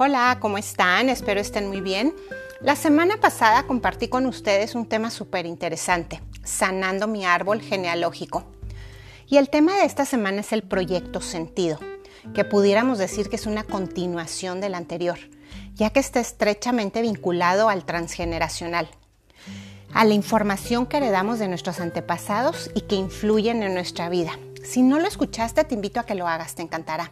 Hola, ¿cómo están? Espero estén muy bien. La semana pasada compartí con ustedes un tema súper interesante, sanando mi árbol genealógico. Y el tema de esta semana es el proyecto sentido, que pudiéramos decir que es una continuación del anterior, ya que está estrechamente vinculado al transgeneracional, a la información que heredamos de nuestros antepasados y que influyen en nuestra vida. Si no lo escuchaste, te invito a que lo hagas, te encantará.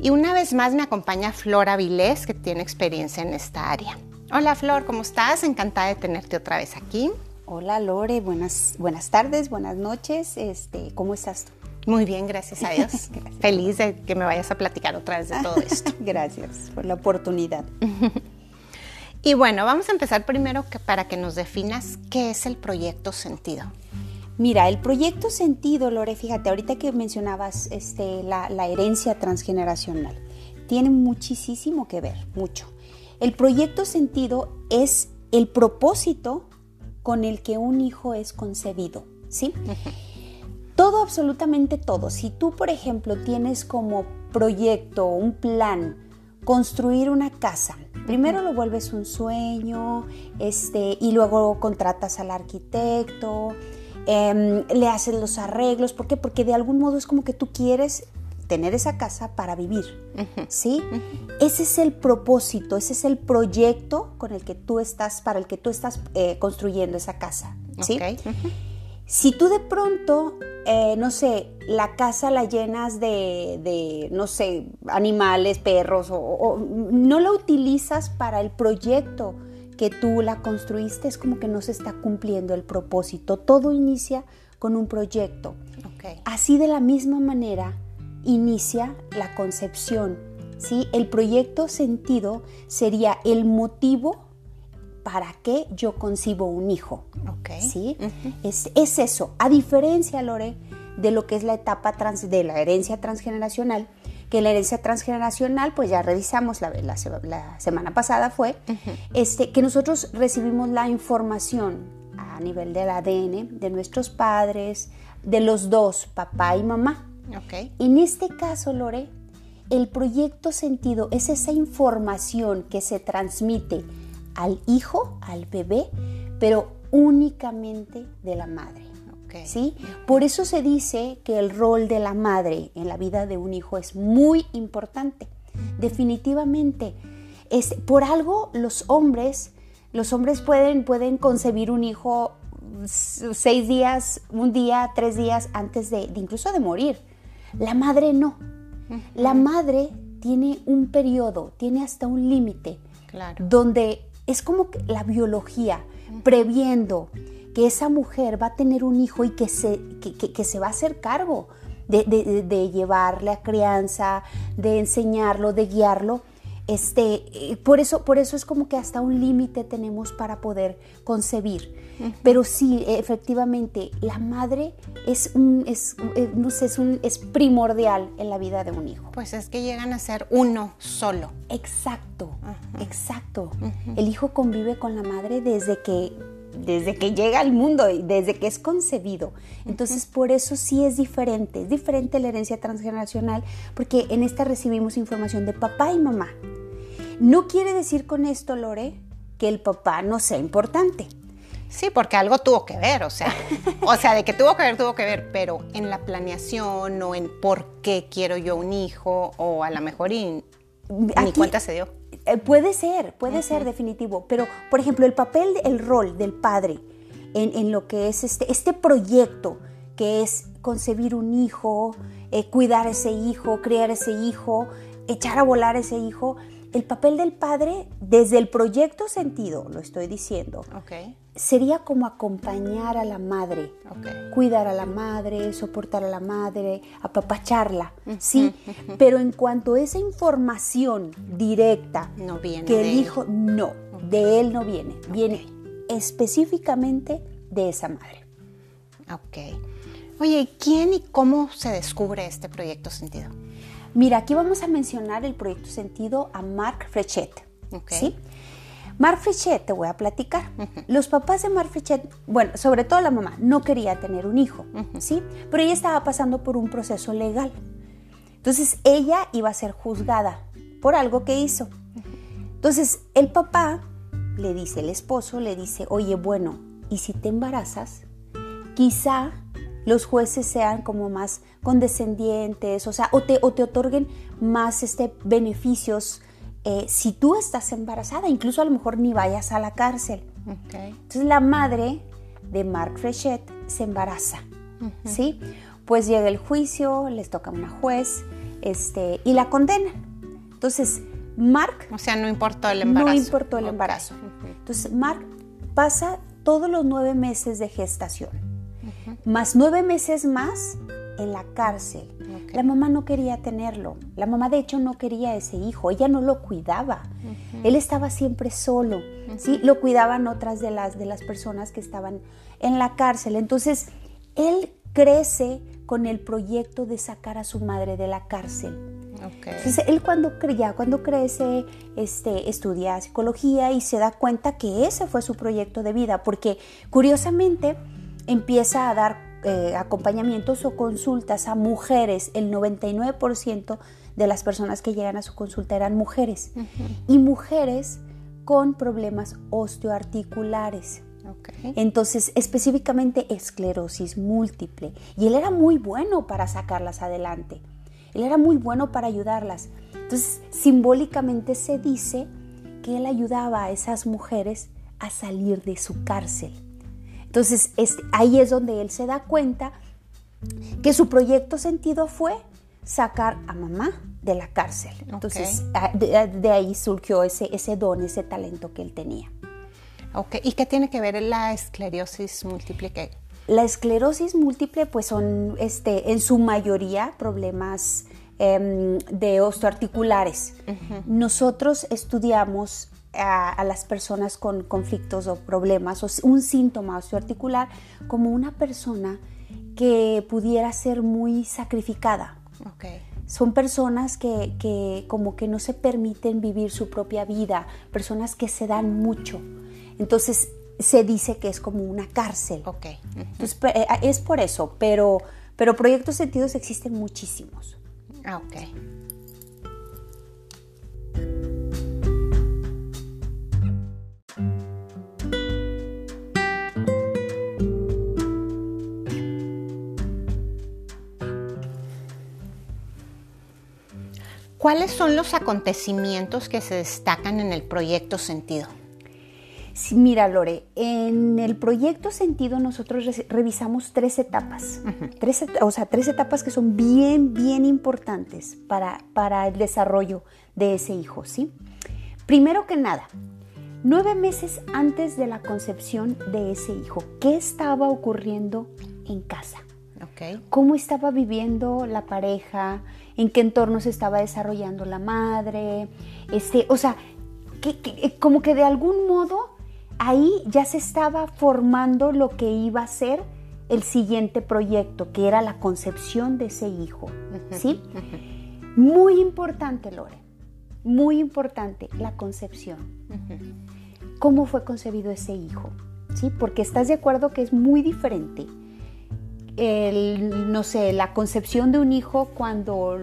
Y una vez más me acompaña Flora Vilés, que tiene experiencia en esta área. Hola Flor, ¿cómo estás? Encantada de tenerte otra vez aquí. Hola Lore, buenas, buenas tardes, buenas noches. Este, ¿Cómo estás tú? Muy bien, gracias a Dios. Feliz de que me vayas a platicar otra vez de todo esto. gracias por la oportunidad. y bueno, vamos a empezar primero que para que nos definas qué es el proyecto sentido. Mira, el proyecto sentido, Lore, fíjate, ahorita que mencionabas este, la, la herencia transgeneracional, tiene muchísimo que ver, mucho. El proyecto sentido es el propósito con el que un hijo es concebido, ¿sí? Todo, absolutamente todo. Si tú, por ejemplo, tienes como proyecto, un plan, construir una casa, primero lo vuelves un sueño, este, y luego contratas al arquitecto, Em, le haces los arreglos. ¿Por qué? Porque de algún modo es como que tú quieres tener esa casa para vivir, ¿sí? Ese es el propósito, ese es el proyecto con el que tú estás, para el que tú estás eh, construyendo esa casa, ¿sí? Si tú de pronto, eh, no sé, la casa la llenas de, no sé, animales, perros, o, no la utilizas para el proyecto que tú la construiste, es como que no se está cumpliendo el propósito. Todo inicia con un proyecto. Así de la misma manera inicia la concepción. ¿sí? El proyecto sentido sería el motivo para que yo concibo un hijo. ¿sí? es, es, eso. A diferencia, Lore, de lo que es la etapa trans, de la herencia transgeneracional, que la herencia transgeneracional, pues ya revisamos la, la, semana pasada fue, este, que nosotros recibimos la información a nivel del ADN de nuestros padres, de los dos, papá y mamá. Okay. En este caso, Lore, el proyecto sentido es esa información que se transmite al hijo, al bebé, pero únicamente de la madre. ¿Sí? Por eso se dice que el rol de la madre en la vida de un hijo es muy importante. Definitivamente. Es, por algo los hombres, los hombres pueden, pueden concebir un hijo seis días, un día, tres días antes de, incluso de morir. La madre no. La madre tiene un periodo, tiene hasta un límite, donde es como que la biología, previendo, que esa mujer va a tener un hijo y que se, que, se va a hacer cargo de, de, llevarle a crianza, de enseñarlo, de guiarlo. Este, eh, por, eso, por eso es como que hasta un límite tenemos para poder concebir. Pero sí, efectivamente, la madre es, un, es, eh, no sé, es, un, es primordial en la vida de un hijo. Pues es que llegan a ser uno solo. Exacto, exacto. El hijo convive con la madre desde que desde que llega al mundo y desde que es concebido. Entonces, por eso sí es diferente, es diferente la herencia transgeneracional, porque en esta recibimos información de papá y mamá. No quiere decir con esto, Lore, que el papá no sea importante. Sí, porque algo tuvo que ver, o sea, o sea, de que tuvo que ver, tuvo que ver, pero en la planeación o en por qué quiero yo un hijo o a lo mejor y, ni cuenta se dio. Eh, puede ser, puede ser definitivo, pero por ejemplo el papel, el rol del padre en, lo que es este, este proyecto que es concebir un hijo, eh, cuidar ese hijo, criar ese hijo, echar a volar ese hijo, el papel del padre desde el proyecto sentido, lo estoy diciendo, sería como acompañar a la madre, cuidar a la madre, soportar a la madre, apapacharla, ¿sí? Pero en cuanto a esa información directa no viene que el hijo, no, de él no viene, viene específicamente de esa madre. Ok. Oye, ¿quién y cómo se descubre este proyecto sentido? Mira, aquí vamos a mencionar el proyecto sentido a Marc Frechet. ¿sí? Marc Frechet, te voy a platicar. Los papás de Marc Frechet, bueno, sobre todo la mamá, no quería tener un hijo, ¿sí? Pero ella estaba pasando por un proceso legal. Entonces ella iba a ser juzgada por algo que hizo. Entonces, el papá le dice, el esposo le dice, oye, bueno, ¿y si te embarazas? Quizá los jueces sean como más condescendientes, o sea, o te, o te otorguen más este, beneficios eh, si tú estás embarazada, incluso a lo mejor ni vayas a la cárcel. Entonces la madre de Mark Frechet se embaraza, ¿sí? Pues llega el juicio, les toca a una juez este, y la condena. Entonces, Mark... O sea, no importó el embarazo. No importó el embarazo. Entonces, Mark pasa todos los nueve meses de gestación, más nueve meses más en la cárcel. La mamá no quería tenerlo. La mamá, de hecho, no quería ese hijo. Ella no lo cuidaba. Él estaba siempre solo. ¿sí? Lo cuidaban otras de las, de las personas que estaban en la cárcel. Entonces, él crece con el proyecto de sacar a su madre de la cárcel. Entonces, él cuando, ya cuando crece, este, estudia psicología y se da cuenta que ese fue su proyecto de vida, porque curiosamente empieza a dar eh, acompañamientos o consultas a mujeres, el 99% de las personas que llegan a su consulta eran mujeres, y mujeres con problemas osteoarticulares. Entonces, específicamente esclerosis múltiple. Y él era muy bueno para sacarlas adelante. Él era muy bueno para ayudarlas. Entonces, simbólicamente se dice que él ayudaba a esas mujeres a salir de su cárcel. Entonces ahí es donde él se da cuenta que su proyecto sentido fue sacar a mamá de la cárcel. Entonces de, ahí surgió ese, ese don, ese talento que él tenía. Ok, ¿y qué tiene que ver la esclerosis múltiple? La esclerosis múltiple pues son este, en su mayoría problemas em, de osteoarticulares. Nosotros estudiamos a, las personas con conflictos o problemas o un síntoma osteoarticular como una persona que pudiera ser muy sacrificada. Son personas que, como que no se permiten vivir su propia vida, personas que se dan mucho. Entonces se dice que es como una cárcel. Entonces, eh, es por eso, pero, pero proyectos sentidos existen muchísimos. Ah, ok. ¿Cuáles son los acontecimientos que se destacan en el proyecto Sentido? mira, Lore, en el proyecto Sentido nosotros revisamos tres etapas, tres, o sea, tres etapas que son bien, bien importantes para, para el desarrollo de ese hijo, ¿sí? Primero que nada, nueve meses antes de la concepción de ese hijo, ¿qué estaba ocurriendo en casa? ¿Cómo estaba viviendo la pareja? ¿En qué entorno se estaba desarrollando la madre? Este, o sea, que, como que de algún modo ahí ya se estaba formando lo que iba a ser el siguiente proyecto, que era la concepción de ese hijo. ¿Sí? Muy importante, Lore. Muy importante, la concepción. ¿Cómo fue concebido ese hijo? ¿Sí? Porque estás de acuerdo que es muy diferente el, no sé, la concepción de un hijo cuando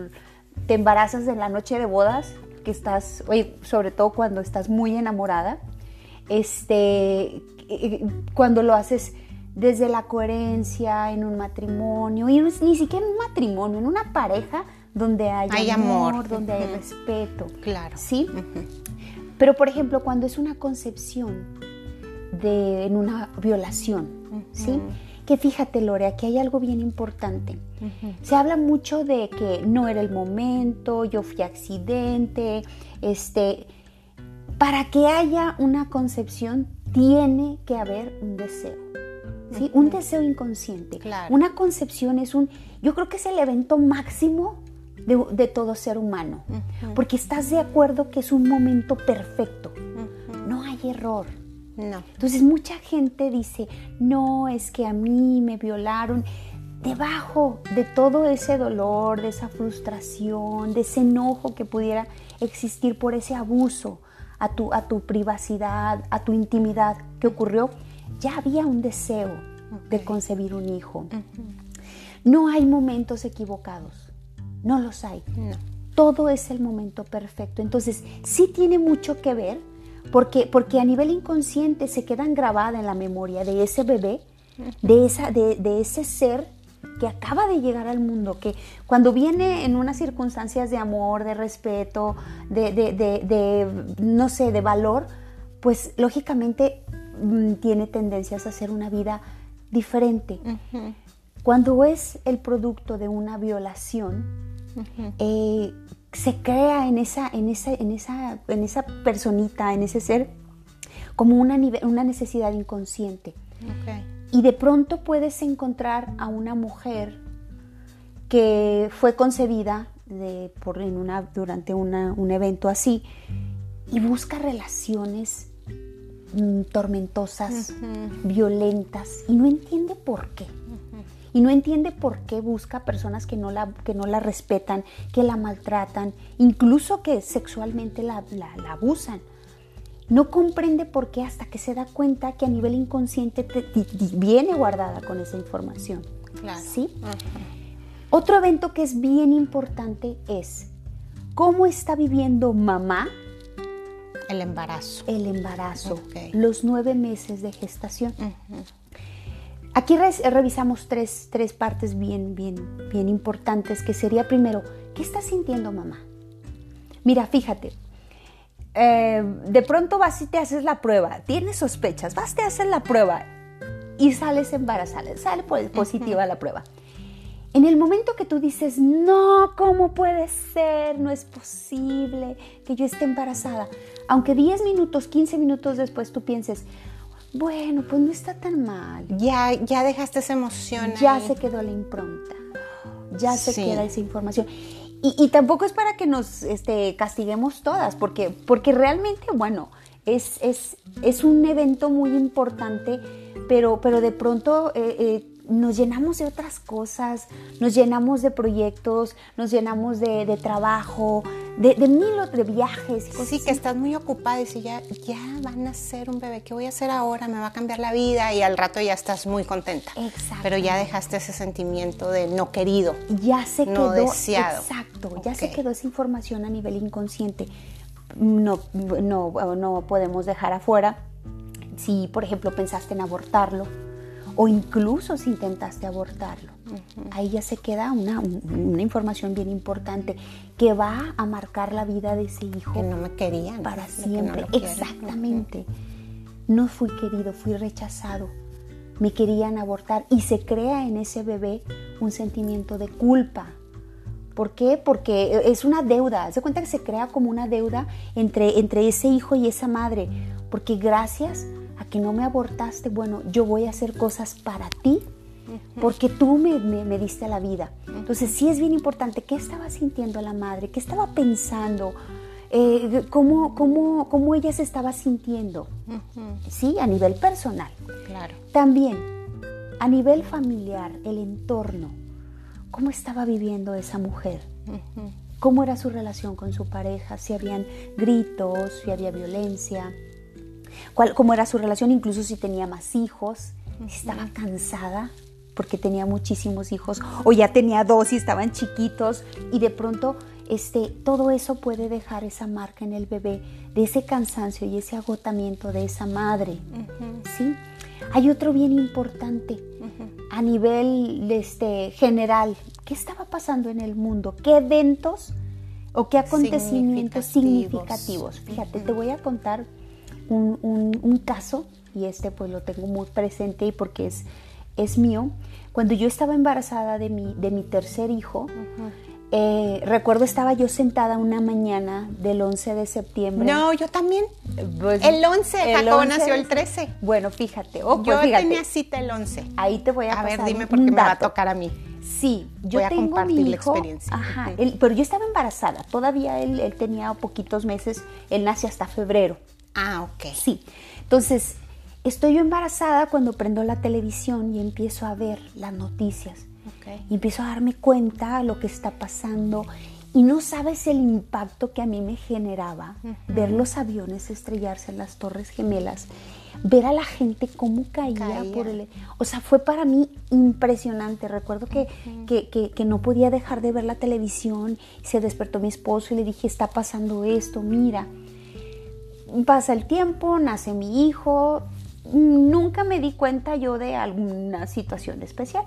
te embarazas en la noche de bodas, que estás, oye, sobre todo cuando estás muy enamorada, este, cuando lo haces desde la coherencia en un matrimonio, y ni siquiera en un matrimonio, en una pareja donde hay, amor, donde hay respeto. Claro. ¿Sí? Pero, por ejemplo, cuando es una concepción de, en una violación, ¿sí? Que fíjate, Lore, aquí hay algo bien importante. Se habla mucho de que no era el momento, yo fui accidente, este, para que haya una concepción tiene que haber un deseo. ¿sí? Un deseo inconsciente. Una concepción es un, yo creo que es el evento máximo de, todo ser humano, porque estás de acuerdo que es un momento perfecto, no hay error. No. Entonces mucha gente dice, no, es que a mí me violaron. Debajo de todo ese dolor, de esa frustración, de ese enojo que pudiera existir por ese abuso a tu, a tu privacidad, a tu intimidad que ocurrió, ya había un deseo de concebir un hijo. No hay momentos equivocados, no los hay. todo es el momento perfecto. Entonces, sí tiene mucho que ver, porque, porque a nivel inconsciente se quedan grabadas en la memoria de ese bebé, de, esa, de, de ese ser que acaba de llegar al mundo, que cuando viene en unas circunstancias de amor, de respeto, de, de, de no sé, de valor, pues lógicamente mm, tiene tendencias a hacer una vida diferente. Cuando es el producto de una violación, eh, se crea en esa, en, esa, en, esa, en esa personita, en ese ser, como una, una necesidad inconsciente. Y de pronto puedes encontrar a una mujer que fue concebida de, por, en una, durante un evento así y busca relaciones mm, tormentosas, violentas, y no entiende por qué. Y no entiende por qué busca personas que no la, que no la respetan, que la maltratan, incluso que sexualmente la, la abusan. No comprende por qué hasta que se da cuenta que a nivel inconsciente viene guardada con esa información. Claro. ¿Sí? Otro evento que es bien importante es cómo está viviendo mamá el embarazo. El embarazo. Los nueve meses de gestación. Aquí revisamos tres, tres, partes bien, bien, bien importantes, que sería primero, ¿qué está sintiendo mamá? Mira, fíjate, eh, de pronto vas y te haces la prueba, tienes sospechas, vas, te haces la prueba y sales embarazada, sale positiva la prueba. En el momento que tú dices, no, ¿cómo puede ser? No es posible que yo esté embarazada. Aunque 10 minutos, 15 minutos después tú pienses, bueno, pues no está tan mal. Ya, ya dejaste esa emoción. Ya se quedó la impronta. Ya se queda esa información. Y, tampoco es para que nos este, castiguemos todas, porque, porque realmente, bueno, es, es, es, un evento muy importante, pero, pero de pronto eh, eh, nos llenamos de otras cosas, nos llenamos de proyectos, nos llenamos de, trabajo, de, de, mil otros viajes. sí, que estás muy ocupada y si ya, ya van a ser un bebé, ¿qué voy a hacer ahora? Me va a cambiar la vida y al rato ya estás muy contenta. Exacto. Pero ya dejaste ese sentimiento de no querido. Ya se quedó. deseado. Exacto, ya se quedó esa información a nivel inconsciente. No, no, no podemos dejar afuera. Si, por ejemplo, pensaste en abortarlo, o incluso si intentaste abortarlo. Ahí ya se queda una, información bien importante que va a marcar la vida de ese hijo. Que no me querían. Para siempre. Exactamente. No fui querido, fui rechazado. Me querían abortar y se crea en ese bebé un sentimiento de culpa. ¿Por qué? Porque es una deuda. Se cuenta que se crea como una deuda entre, entre ese hijo y esa madre. Porque gracias a que no me abortaste, bueno, yo voy a hacer cosas para ti porque tú me, me, diste la vida. Entonces sí es bien importante qué estaba sintiendo la madre, qué estaba pensando, eh, cómo, cómo, cómo, ella se estaba sintiendo, sí, a nivel personal. Claro. También a nivel familiar, el entorno, cómo estaba viviendo esa mujer. ¿Cómo era su relación con su pareja? Si habían gritos, si había violencia, cómo era su relación, incluso si tenía más hijos, si estaba cansada porque tenía muchísimos hijos o ya tenía dos y estaban chiquitos y de pronto este, todo eso puede dejar esa marca en el bebé de ese cansancio y ese agotamiento de esa madre. ¿sí? Hay otro bien importante a nivel este, general. ¿Qué estaba pasando en el mundo? ¿Qué eventos o qué acontecimientos significativos? Fíjate, te voy a contar un, caso, y este pues lo tengo muy presente y porque es, es mío. Cuando yo estaba embarazada de mi, de mi tercer hijo, eh, recuerdo estaba yo sentada una mañana del 11 de septiembre. No, yo también. Pues, el 11, el Jacobo nació el 13. Bueno, fíjate. Oh, pues, yo tenía cita el 11. Ahí te voy a, a ver, dime por qué me va a tocar a mí. Sí, yo voy a tengo compartir mi la experiencia. Ajá, pero yo estaba embarazada. Todavía él, él tenía poquitos meses. Él nace hasta febrero. Ah, ok. Sí. Entonces, estoy yo embarazada cuando prendo la televisión y empiezo a ver las noticias. Okay. Y empiezo a darme cuenta de lo que está pasando. Y no sabes el impacto que a mí me generaba ver los aviones estrellarse en las Torres Gemelas. ver a la gente cómo caía, por el... O sea, fue para mí impresionante. Recuerdo que, que, no podía dejar de ver la televisión. Se despertó mi esposo y le dije, está pasando esto, mira. Pasa el tiempo, nace mi hijo. Nunca me di cuenta yo de alguna situación especial.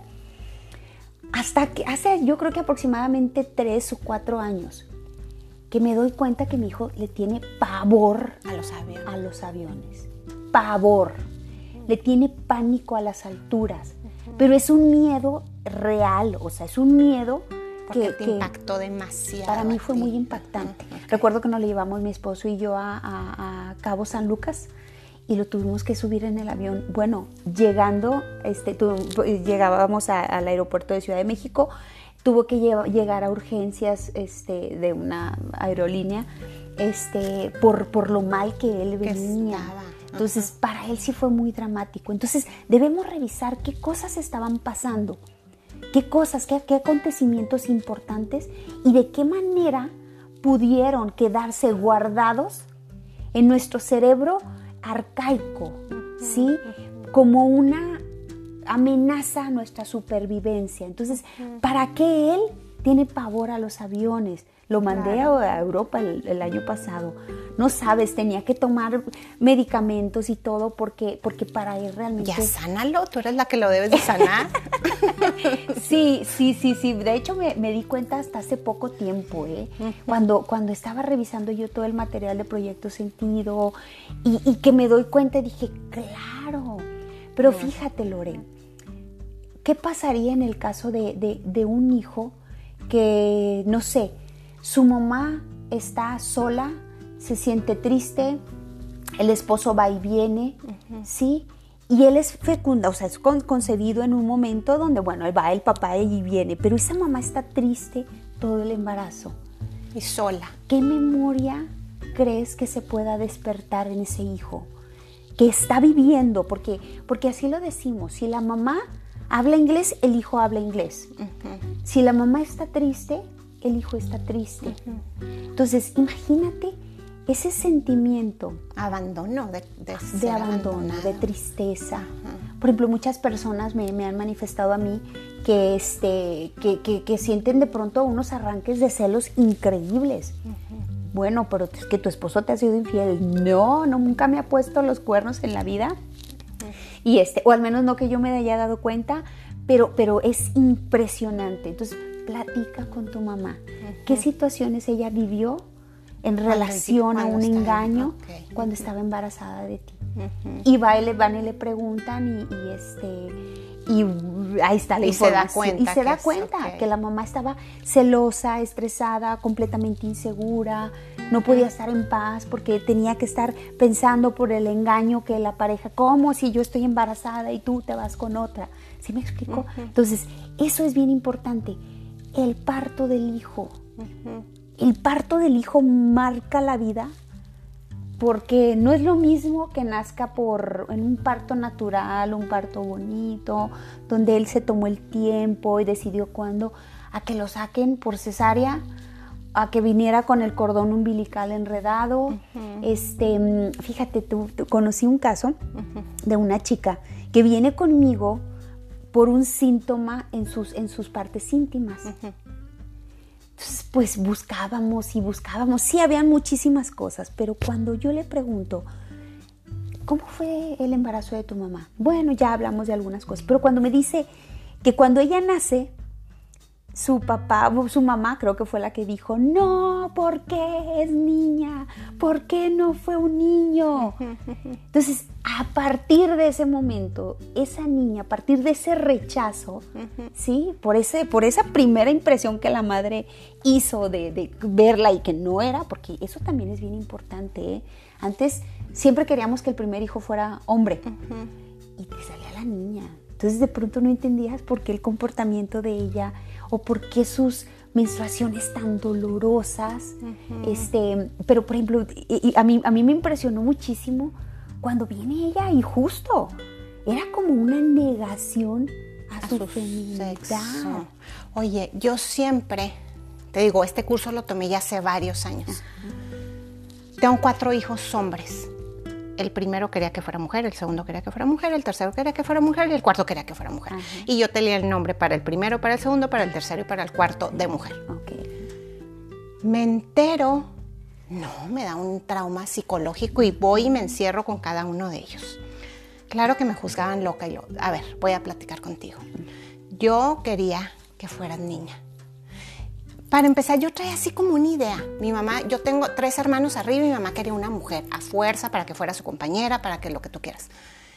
Hasta que hace, yo creo que aproximadamente tres o cuatro años, que me doy cuenta que mi hijo le tiene pavor a los aviones. A los aviones. Pavor. Le tiene pánico a las alturas. Pero es un miedo real, o sea, es un miedo que, te impactó demasiado. Para mí fue muy impactante. Recuerdo que nos le llevamos mi esposo y yo a, Cabo San Lucas y lo tuvimos que subir en el avión. Bueno, llegando, este, llegábamos al aeropuerto de Ciudad de México tuvo que llegar a urgencias este, de una aerolínea este, por, por lo mal que él venía. Entonces, para él sí fue muy dramático. Entonces, debemos revisar qué cosas estaban pasando, qué cosas, qué, acontecimientos importantes y de qué manera pudieron quedarse guardados en nuestro cerebro arcaico, ¿sí? Como una amenaza nuestra supervivencia. Entonces, ¿para qué él tiene pavor a los aviones? Lo mandé a Europa el, año pasado. No sabes, tenía que tomar medicamentos y todo porque, porque para él realmente... Ya sánalo, tú eres la que lo debes de sanar. sí, sí, sí, sí. De hecho me, di cuenta hasta hace poco tiempo, ¿eh? cuando, cuando estaba revisando yo todo el material de Proyecto Sentido y, y que me doy cuenta dije, claro. Pero fíjate, Loren, ¿Qué pasaría en el caso de, un hijo que, no sé, su mamá está sola, se siente triste, el esposo va y viene, ¿sí? Y él es fecunda, o sea, es concebido en un momento donde, bueno, va el papá y viene, pero esa mamá está triste todo el embarazo. Y sola. ¿Qué memoria crees que se pueda despertar en ese hijo? Que está viviendo, porque, porque así lo decimos, si la mamá habla inglés, el hijo habla inglés. Si la mamá está triste, el hijo está triste. Entonces, imagínate ese sentimiento. Abandono, de, de, abandono, de tristeza. Por ejemplo, muchas personas me, han manifestado a mí que, este, que, sienten de pronto unos arranques de celos increíbles. Bueno, pero es que tu esposo te ha sido infiel. No, no, nunca me ha puesto los cuernos en la vida. Y este, o al menos no que yo me haya dado cuenta, pero, pero es impresionante. Entonces, platica con tu mamá. ¿Qué situaciones ella vivió en relación a un engaño cuando estaba embarazada de ti? Y va y van y le preguntan y, este y ahí está la y Se da cuenta y se da cuenta que la mamá estaba celosa, estresada, completamente insegura, no podía estar en paz porque tenía que estar pensando por el engaño que la pareja, ¿cómo si yo estoy embarazada y tú te vas con otra? ¿Sí me explico? Entonces, eso es bien importante. El parto del hijo. El parto del hijo marca la vida porque no es lo mismo que nazca por en un parto natural, un parto bonito, donde él se tomó el tiempo y decidió cuándo, a que lo saquen por cesárea a que viniera con el cordón umbilical enredado. Este, mm, fíjate, tú, conocí un caso de una chica que viene conmigo por un síntoma en sus, en sus partes íntimas. Entonces, pues buscábamos y buscábamos. Sí, habían muchísimas cosas, pero cuando yo le pregunto, ¿cómo fue el embarazo de tu mamá? Bueno, ya hablamos de algunas cosas, pero cuando me dice que cuando ella nace, su papá, su mamá creo que fue la que dijo, no, ¿por qué es niña? ¿Por qué no fue un niño? Entonces, a partir de ese momento, esa niña, a partir de ese rechazo, ¿sí? Por, ese, por esa primera impresión que la madre hizo de, verla y que no era, porque eso también es bien importante. ¿eh? Antes siempre queríamos que el primer hijo fuera hombre y te salía la niña. Entonces de pronto no entendías por qué el comportamiento de ella o por qué sus menstruaciones tan dolorosas. este, pero por ejemplo, a, mí, a mí me impresionó muchísimo cuando viene ella y justo era como una negación a, su, feminidad. Oye, yo siempre, te digo, este curso lo tomé ya hace varios años. Tengo cuatro hijos hombres. El primero quería que fuera mujer, el segundo quería que fuera mujer, el tercero quería que fuera mujer y el cuarto quería que fuera mujer. Y yo tenía el nombre para el primero, para el segundo, para el tercero y para el cuarto de mujer. Me entero, no, me da un trauma psicológico y voy y me encierro con cada uno de ellos. Claro que me juzgaban loca yo, a ver, voy a platicar contigo. Yo quería que fueras niña para empezar, yo traía así como una idea. Mi mamá, yo tengo tres hermanos arriba y mi mamá quería una mujer a fuerza para que fuera su compañera, para que lo que tú quieras.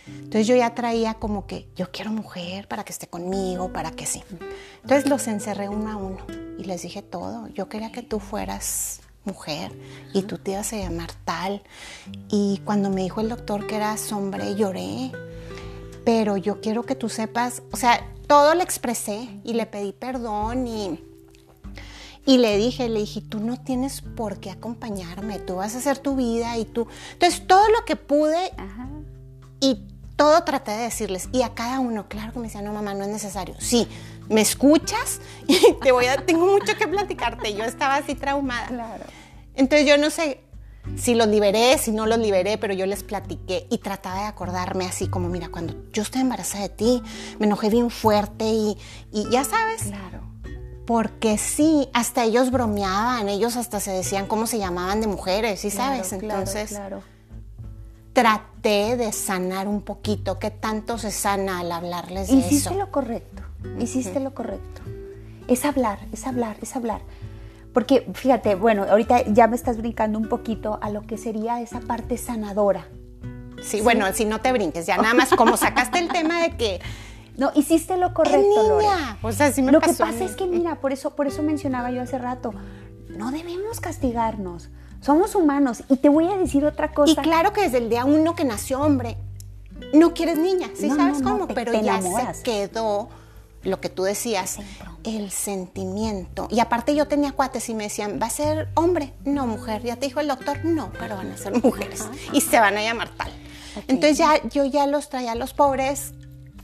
Entonces yo ya traía como que yo quiero mujer para que esté conmigo, para que sí. Entonces los encerré uno a uno y les dije todo. Yo quería que tú fueras mujer y tú te ibas a llamar tal. Y cuando me dijo el doctor que eras hombre, lloré. Pero yo quiero que tú sepas, o sea, todo le expresé y le pedí perdón y y le dije, le dije, tú no tienes por qué acompañarme, tú vas a hacer tu vida y tú... Entonces, todo lo que pude y todo traté de decirles. Y a cada uno, claro que me decía, no, mamá, no es necesario. Sí, me escuchas y te voy a, tengo mucho que platicarte. Yo estaba así traumada. Claro. Entonces, yo no sé si los liberé, si no los liberé, pero yo les platiqué y trataba de acordarme así como, mira, cuando yo estoy embarazada de ti, me enojé bien fuerte y, y ya sabes. Claro porque sí, hasta ellos bromeaban, ellos hasta se decían cómo se llamaban de mujeres, ¿sí sabes? Entonces, claro, traté de sanar un poquito, ¿qué tanto se sana al hablarles de Hiciste eso? lo correcto, hiciste lo correcto. Es hablar, es hablar, es hablar. Porque fíjate, bueno, ahorita ya me estás brincando un poquito a lo que sería esa parte sanadora. Sí, ¿Sí? bueno, si no te brinques, ya nada más como sacaste el tema de que no, hiciste lo correcto, niña? O sea, sí me lo pasó que pasa es que, mira, por eso, por eso mencionaba yo hace rato, no debemos castigarnos. Somos humanos. Y te voy a decir otra cosa. Y claro que desde el día uno que nació hombre, no quieres niña, ¿sí No, sabes no, no, cómo? te- Pero te ya enamoras. se quedó lo que tú decías, el sentimiento. Y aparte yo tenía cuates y me decían, ¿va a ser hombre? No, mujer. ¿Ya te dijo el doctor? No, pero van a ser mujeres. Y se van a llamar tal. Entonces ya yo ya los traía a los pobres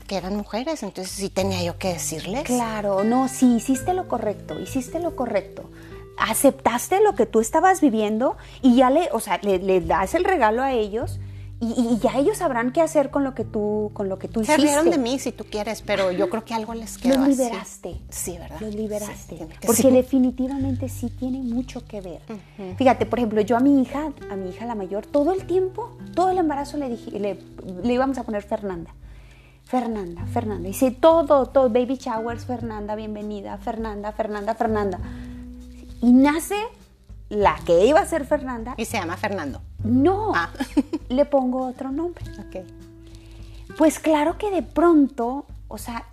que eran mujeres, entonces sí tenía yo que decirles. Claro, no, sí, hiciste lo correcto, hiciste lo correcto. Aceptaste lo que tú estabas viviendo y ya le, o sea, le, le das el regalo a ellos y, y ya ellos sabrán qué hacer con lo que tú, con lo que tú Se hiciste. rieron de mí si tú quieres, pero yo creo que algo les quedó Los así. liberaste. Sí, ¿verdad? Los liberaste. porque definitivamente sí tiene mucho que ver. Fíjate, por ejemplo, yo a mi hija, a mi hija la mayor, todo el tiempo, todo el embarazo le dije, le, le íbamos a poner Fernanda. Fernanda, Fernanda. Y sí, todo, todo, baby showers, Fernanda, bienvenida, Fernanda, Fernanda, Fernanda. Y nace la que iba a ser Fernanda. Y se llama Fernando. No, Ah. le pongo otro nombre. Ok. Pues claro que de pronto, o sea,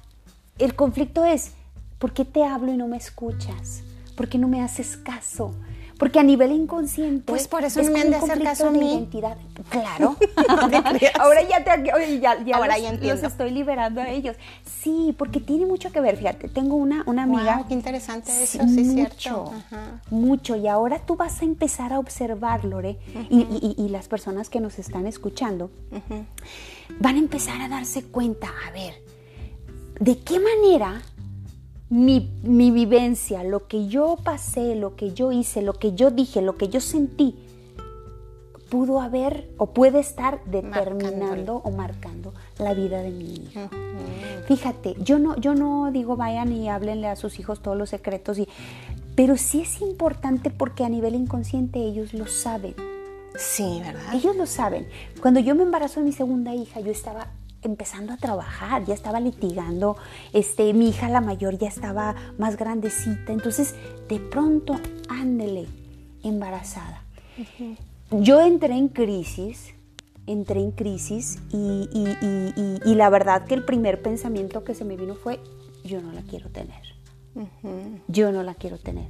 el conflicto es, ¿por qué te hablo y no me escuchas? ¿Por qué no me haces caso? Porque a nivel inconsciente. Pues por eso es no me han de hacer caso a mí. identidad. Claro. Ahora ya te ya, ya Ahora los, ya entiendo. los estoy liberando a ellos. Sí, porque tiene mucho que ver. Fíjate, tengo una, una amiga. Wow, qué interesante eso, Sí, sí, mucho, cierto. Ajá. mucho. Y ahora tú vas a empezar a observar, Lore, y, y- y las personas que nos están escuchando van a empezar a darse cuenta, a ver, ¿de qué manera mi, mi vivencia, lo que yo pasé, lo que yo hice, lo que yo dije, lo que yo sentí, pudo haber o puede estar determinando o marcando la vida de mi hija? Fíjate, yo no, yo no digo vayan y háblenle a sus hijos todos los secretos, y, pero sí es importante porque a nivel inconsciente ellos lo saben. Sí, ¿verdad? Ellos lo saben. Cuando yo me embarazo de mi segunda hija, yo estaba empezando a trabajar, ya estaba litigando, este, mi hija la mayor ya estaba más grandecita, entonces de pronto, ándele, embarazada. Yo entré en crisis, entré en crisis y, y- y- y- y la verdad que el primer pensamiento que se me vino fue, yo no la quiero tener, yo no la quiero tener,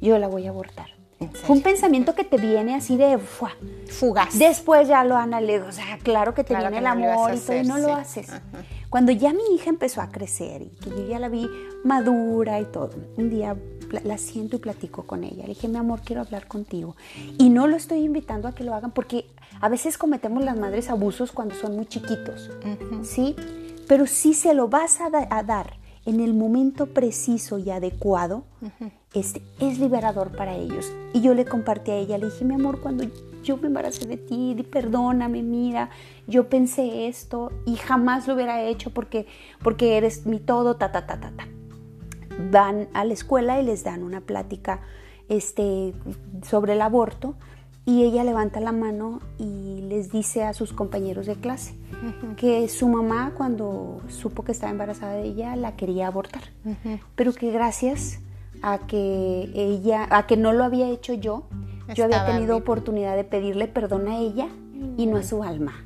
yo la voy a abortar. ¿En Fue un pensamiento que te viene así de. Fugaz. Después ya lo analizas, o sea, claro que te Claro viene que el no amor y todo, y no sí. lo haces. Ajá. Cuando ya mi hija empezó a crecer y que yo ya la vi madura y todo, un día la siento y platico con ella. Le dije, mi amor, quiero hablar contigo. Y no lo estoy invitando a que lo hagan porque a veces cometemos las madres abusos cuando son muy chiquitos, ¿sí? Pero si se lo vas a, da- a dar en el momento preciso y adecuado, este, es liberador para ellos. Y yo le compartí a ella, le dije, mi amor, cuando yo me embaracé de ti, perdóname, mira, yo pensé esto y jamás lo hubiera hecho porque, porque eres mi todo, ta, ta, ta, ta, ta. Van a la escuela y les dan una plática este, sobre el aborto y ella levanta la mano y les dice a sus compañeros de clase que su mamá cuando supo que estaba embarazada de ella la quería abortar, pero que gracias a que ella, a que no lo había hecho yo, yo había tenido oportunidad de pedirle perdón a ella y no a su alma.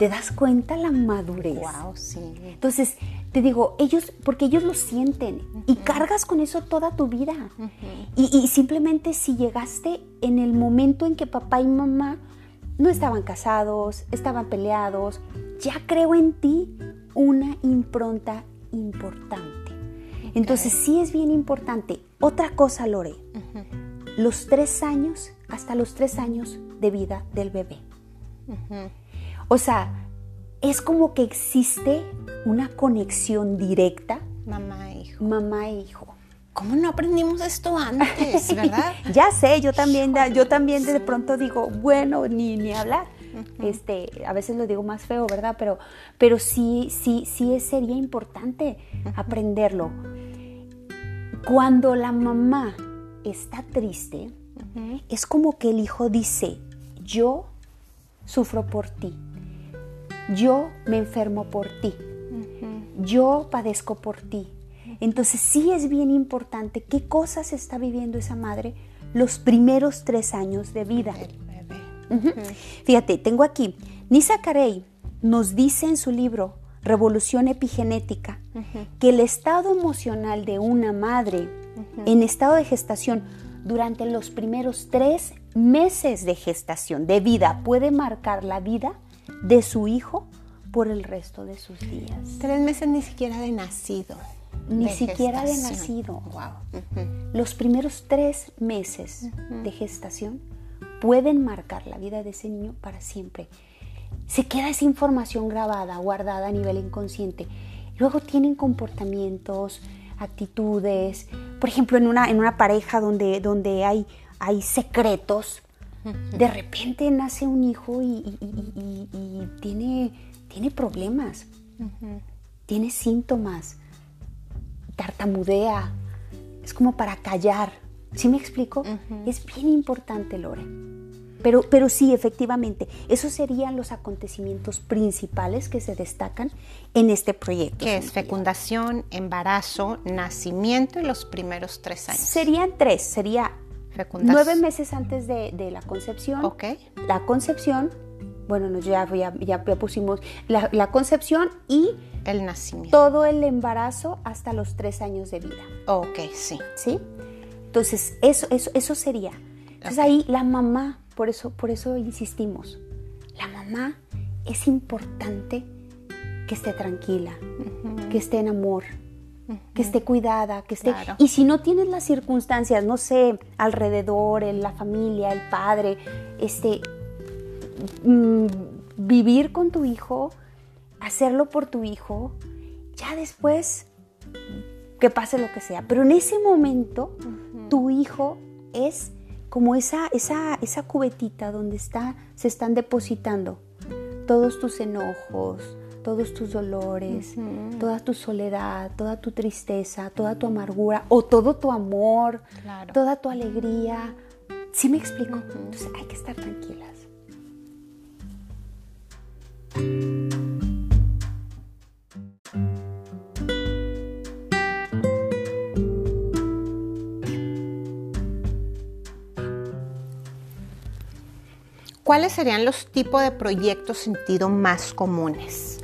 ¿Te das cuenta la madurez? Wow, sí. Entonces, te digo, ellos, porque ellos lo sienten y cargas con eso toda tu vida. y, y, simplemente si llegaste en el momento en que papá y mamá no estaban casados, estaban peleados, ya creo en ti una impronta importante. Entonces sí es bien importante. Otra cosa, Lore, los tres años, hasta los tres años de vida del bebé. O sea, es como que existe una conexión directa. Mamá e hijo. Mamá e hijo. ¿Cómo no aprendimos esto antes, verdad? ya sé, yo también, yo también de pronto digo, bueno, ni, ni hablar. Este, a veces lo digo más feo, ¿verdad? Pero, pero sí, sí, sí sería importante aprenderlo. Cuando la mamá está triste, es como que el hijo dice, yo sufro por ti, yo me enfermo por ti, yo padezco por ti. Entonces sí es bien importante qué cosas está viviendo esa madre los primeros tres años de vida. Fíjate, tengo aquí, Nisa Carey nos dice en su libro Revolución Epigenética que el estado emocional de una madre en estado de gestación durante los primeros tres meses de gestación, de vida, puede marcar la vida de su hijo por el resto de sus días. Tres meses ni siquiera de nacido. Ni siquiera de nacido. Los primeros tres meses de gestación pueden marcar la vida de ese niño para siempre. Se queda esa información grabada, guardada a nivel inconsciente. Luego tienen comportamientos, actitudes. Por ejemplo, en una, en una pareja donde, donde hay, hay secretos, de repente nace un hijo y, tiene, tiene problemas, tiene síntomas, tartamudea, es como para callar. ¿Sí me explico? Es bien importante, Lore. Pero, pero sí, efectivamente, esos serían los acontecimientos principales que se destacan en este proyecto. Que es fecundación, embarazo, nacimiento y los primeros tres años. Serían tres, sería nueve meses antes de, la concepción. Ok. La concepción, bueno, ya, ya, ya, pusimos la, la, concepción y... El nacimiento. Todo el embarazo hasta los tres años de vida. Ok, sí. ¿Sí? Entonces, eso, eso, eso sería. Entonces ahí la mamá por eso, por eso insistimos. La mamá es importante que esté tranquila, que esté en amor, que esté cuidada, que esté... Y si no tienes las circunstancias, no sé, alrededor, en la familia, el padre, este, mm, vivir con tu hijo, hacerlo por tu hijo, ya después que pase lo que sea. Pero en ese momento, tu hijo es como esa, esa, esa cubetita donde está, se están depositando todos tus enojos, todos tus dolores, toda tu soledad, toda tu tristeza, toda tu amargura o todo tu amor, toda tu alegría. ¿Sí me explico? Entonces hay que estar tranquilas. ¿cuáles serían los tipos de proyectos sentido más comunes?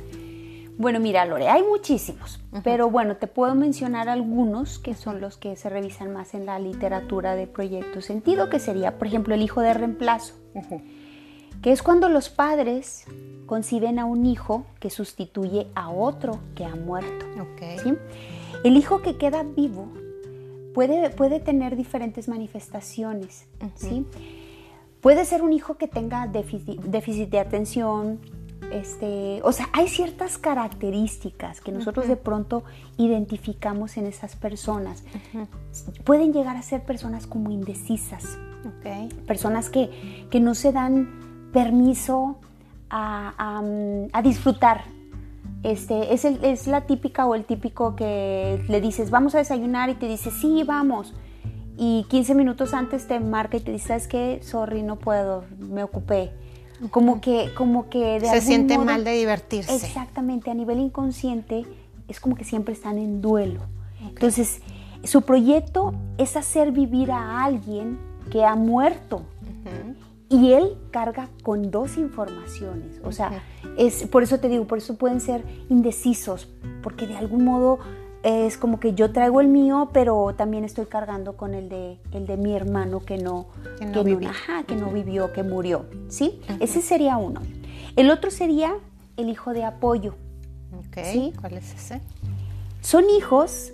Bueno, mira, Lore, hay muchísimos, pero bueno, te puedo mencionar algunos que son los que se revisan más en la literatura de proyecto sentido, que sería, por ejemplo, el hijo de reemplazo, que es cuando los padres conciben a un hijo que sustituye a otro que ha muerto. El hijo que queda vivo puede, puede tener diferentes manifestaciones, ¿sí? Puede ser un hijo que tenga déficit, de atención, este, o sea, hay ciertas características que nosotros de pronto identificamos en esas personas. Pueden llegar a ser personas como indecisas, personas que, que, no se dan permiso a, a, disfrutar. Este, es, el, es la típica o el típico que le dices, vamos a desayunar y te dice, sí, vamos. Y 15 minutos antes te marca y te dice, ¿sabes qué? Sorry, no puedo, me ocupé como que, como que de Se siente mal de divertirse. Exactamente, a nivel inconsciente es como que siempre están en duelo. Entonces, su proyecto es hacer vivir a alguien que ha muerto. Y él carga con dos informaciones. O sea, es, por eso te digo, por eso pueden ser indecisos, porque de algún modo es como que yo traigo el mío, pero también estoy cargando con el de, el de mi hermano que no, que no, vivió. que no vivió, que murió. ¿sí? Ese sería uno. El otro sería el hijo de apoyo. ¿sí? ¿Cuál es ese? Son hijos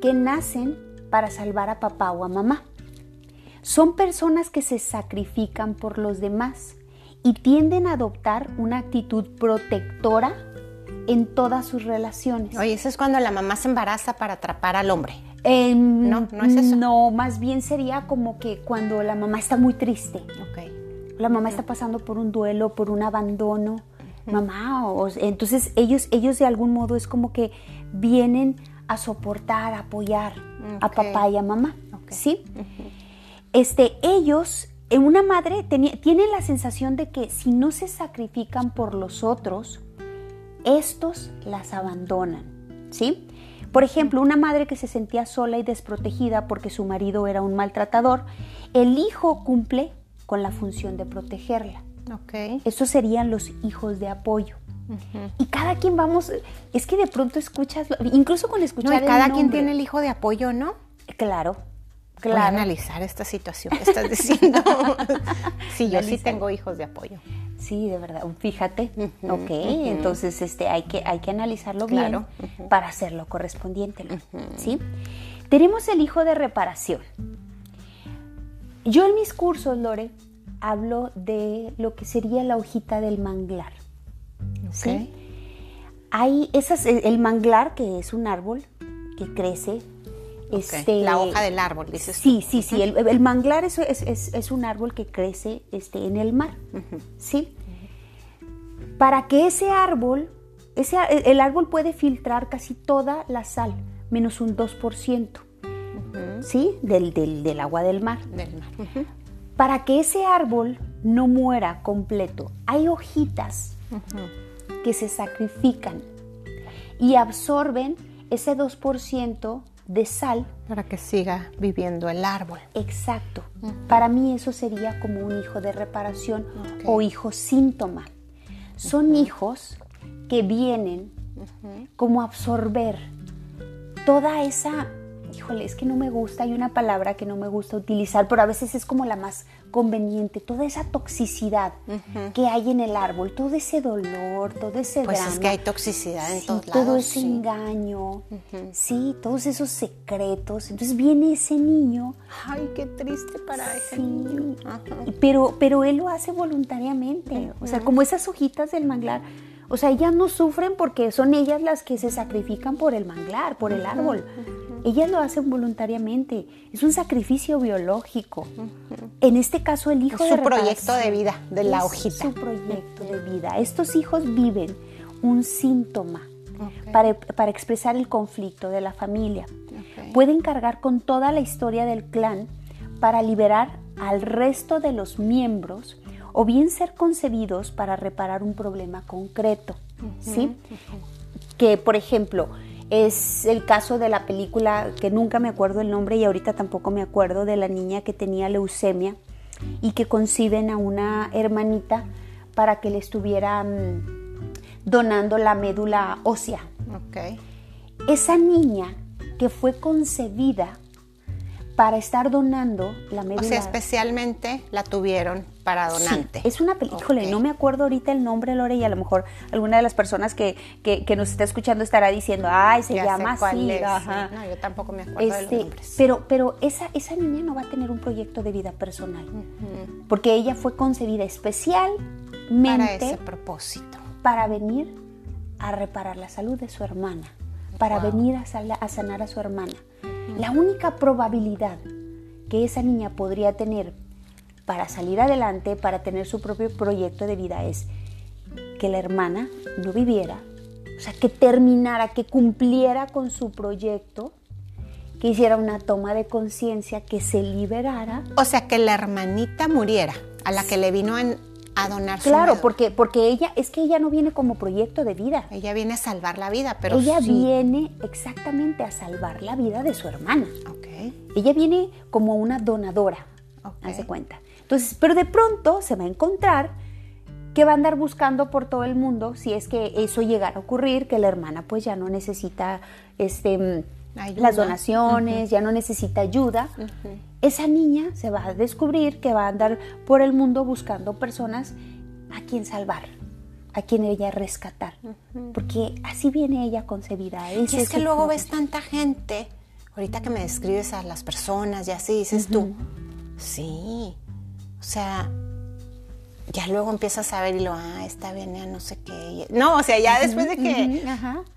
que nacen para salvar a papá o a mamá. Son personas que se sacrifican por los demás y tienden a adoptar una actitud protectora en todas sus relaciones. Oye, eso es cuando la mamá se embaraza para atrapar al hombre. no, no es eso. No, más bien sería como que cuando la mamá está muy triste. Okay. La mamá está pasando por un duelo, por un abandono. Mamá, o, entonces ellos, ellos de algún modo es como que vienen a soportar, a apoyar a papá y a mamá. ¿Sí? Este, ellos, en una madre, tienen la sensación de que si no se sacrifican por los otros, estos las abandonan, ¿sí? Por ejemplo, una madre que se sentía sola y desprotegida porque su marido era un maltratador, el hijo cumple con la función de protegerla. Okay. Esos serían los hijos de apoyo. Y cada quien vamos, es que de pronto escuchas, incluso con escuchar. No, cada quien tiene el hijo de apoyo, ¿no? Claro, claro. Voy a analizar esta situación que estás diciendo. sí, yo sí tengo hijos de apoyo. Sí, de verdad. Fíjate, ok. Entonces, este, hay que, hay que analizarlo bien para hacerlo correspondiente, ¿sí? Tenemos el hijo de reparación. Yo en mis cursos, Lore, hablo de lo que sería la hojita del manglar. ¿sí? Hay esas, el manglar, que es un árbol que crece este, la hoja del árbol, dices. Sí, sí, sí. El, manglar es, es, un árbol que crece este, en el mar. ¿Sí? Para que ese árbol, ese, el árbol puede filtrar casi toda la sal, menos un 2%. ¿Sí? Del, del, agua del mar. Del mar. Para que ese árbol no muera completo, hay hojitas que se sacrifican y absorben ese 2% de sal. Para que siga viviendo el árbol. Exacto. Para mí eso sería como un hijo de reparación o hijo síntoma. Son hijos que vienen como a absorber toda esa híjole, es que no me gusta, hay una palabra que no me gusta utilizar, pero a veces es como la más conveniente, toda esa toxicidad que hay en el árbol, todo ese dolor, todo ese pues drama. es que hay toxicidad en todos todo ese engaño, sí, todos esos secretos. Entonces viene ese niño. Ay, qué triste para ese niño. Pero, pero él lo hace voluntariamente, o sea, como esas hojitas del manglar o sea, ellas no sufren porque son ellas las que se sacrifican por el manglar, por el árbol. Ellas lo hacen voluntariamente. Es un sacrificio biológico. En este caso, el hijo es su proyecto de vida, de la hojita. Su proyecto de vida. Estos hijos viven un síntoma para, expresar el conflicto de la familia. Pueden cargar con toda la historia del clan para liberar al resto de los miembros o bien ser concebidos para reparar un problema concreto, ¿sí? Que, por ejemplo, es el caso de la película que nunca me acuerdo el nombre y ahorita tampoco me acuerdo de la niña que tenía leucemia y que conciben a una hermanita para que le estuvieran donando la médula ósea. Okay. Esa niña que fue concebida para estar donando la médula. O sea, especialmente la tuvieron para donante. es una película, no me acuerdo ahorita el nombre, Lore, y a lo mejor alguna de las personas que, que, nos está escuchando estará diciendo, ay, se llama así. No, yo tampoco me acuerdo de los este, nombres. Pero, pero esa, esa niña no va a tener un proyecto de vida personal, porque ella fue concebida especialmente para ese propósito. para venir a reparar la salud de su hermana, para venir a, a sanar a su hermana. La única probabilidad que esa niña podría tener para salir adelante, para tener su propio proyecto de vida es que la hermana no viviera, o sea, que terminara, que cumpliera con su proyecto, que hiciera una toma de conciencia, que se liberara. O sea, que la hermanita muriera, a la que le vino a donar su Claro, porque, porque ella, es que ella no viene como proyecto de vida. Ella viene a salvar la vida, pero Ella viene exactamente a salvar la vida de su hermana. Okay. Ella viene como una donadora, okay. hace cuenta. Entonces, pero de pronto se va a encontrar que va a andar buscando por todo el mundo si es que eso llegara a ocurrir, que la hermana pues ya no necesita este, las donaciones, ya no necesita ayuda. Esa niña se va a descubrir que va a andar por el mundo buscando personas a quien salvar, a quien ella rescatar, porque así viene ella concebida. y es que luego ves tanta gente, ahorita que me describes a las personas y así dices tú, sí, o sea, ya luego empiezas a ver y lo, ah, está bien, ya no sé qué. No, o sea, ya después de que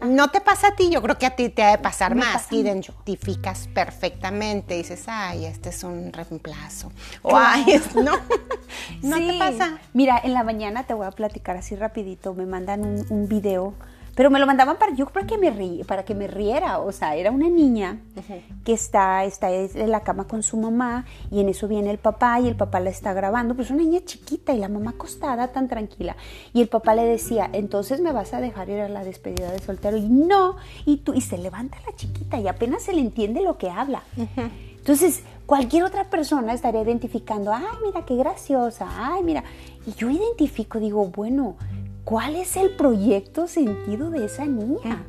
no te pasa a ti, yo creo que a ti te ha de pasar más. identificas perfectamente, dices, ay, este es un reemplazo. O, ay, no, no te pasa. Mira, en la mañana te voy a platicar así rapidito, me mandan un, un video pero me lo mandaban para yo para que me para que me riera, o sea, era una niña que está está en la cama con su mamá y en eso viene el papá y el papá la está grabando, pues una niña chiquita y la mamá acostada tan tranquila y el papá le decía, "Entonces me vas a dejar ir a la despedida de soltero." Y no, y tú y se levanta la chiquita y apenas se le entiende lo que habla. Entonces, cualquier otra persona estaría identificando, ay, mira qué graciosa, ay, mira. Y yo identifico, digo, bueno, ¿cuál es el proyecto sentido de esa niña?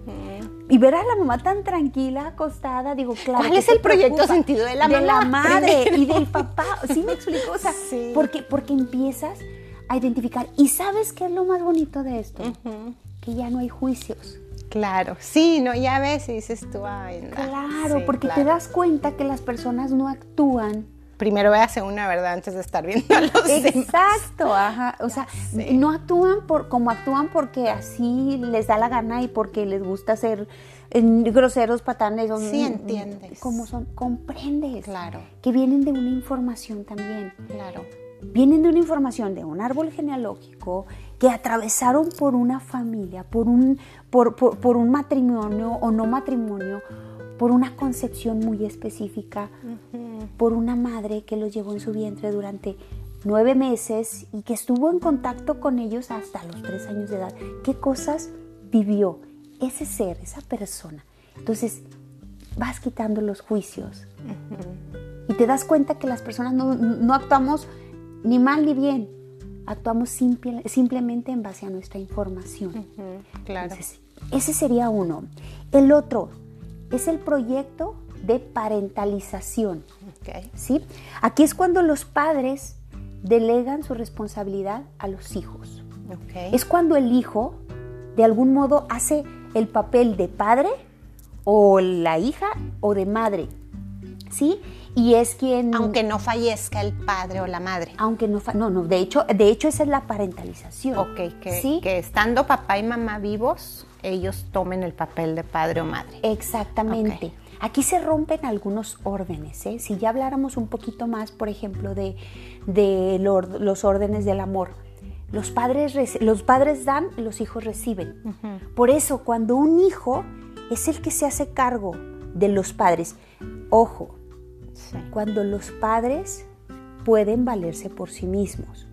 Y ver a la mamá tan tranquila, acostada, digo, claro. ¿Cuál es el proyecto sentido de la mamá? De la madre y del papá. ¿Sí me explico? O sea, porque, porque empiezas a identificar. ¿Y sabes qué es lo más bonito de esto? Que ya no hay juicios. Claro, sí, no, ya ves y dices tú, ay, Claro, porque te das cuenta que las personas no actúan primero véase una verdad antes de estar viendo a los Exacto, ajá. O sea, no actúan por como actúan porque así les da la gana y porque les gusta ser groseros, patanes. Sí, entiendes. Como son, comprendes. Claro. Que vienen de una información también. Claro. Vienen de una información de un árbol genealógico que atravesaron por una familia, por un, por, por un matrimonio o no matrimonio, por una concepción muy específica, por una madre que los llevó en su vientre durante nueve meses y que estuvo en contacto con ellos hasta los tres años de edad. ¿Qué cosas vivió ese ser, esa persona? Entonces, vas quitando los juicios y te das cuenta que las personas no, actuamos ni mal ni bien, actuamos simplemente en base a nuestra información. claro. ese sería uno. El otro, es el proyecto de parentalización. ¿sí? Aquí es cuando los padres delegan su responsabilidad a los hijos. Es cuando el hijo, de algún modo, hace el papel de padre o la hija o de madre. ¿Sí? Y es quien... Aunque no fallezca el padre o la madre. Aunque no... No, no, de hecho, de hecho esa es la parentalización. Ok, que, que estando papá y mamá vivos, ellos tomen el papel de padre o madre. Exactamente. Aquí se rompen algunos órdenes. ¿eh? Si ya habláramos un poquito más, por ejemplo, de, los órdenes del amor. Los padres, los padres dan, los hijos reciben. Por eso, cuando un hijo es el que se hace cargo de los padres, ojo, cuando los padres pueden valerse por sí mismos.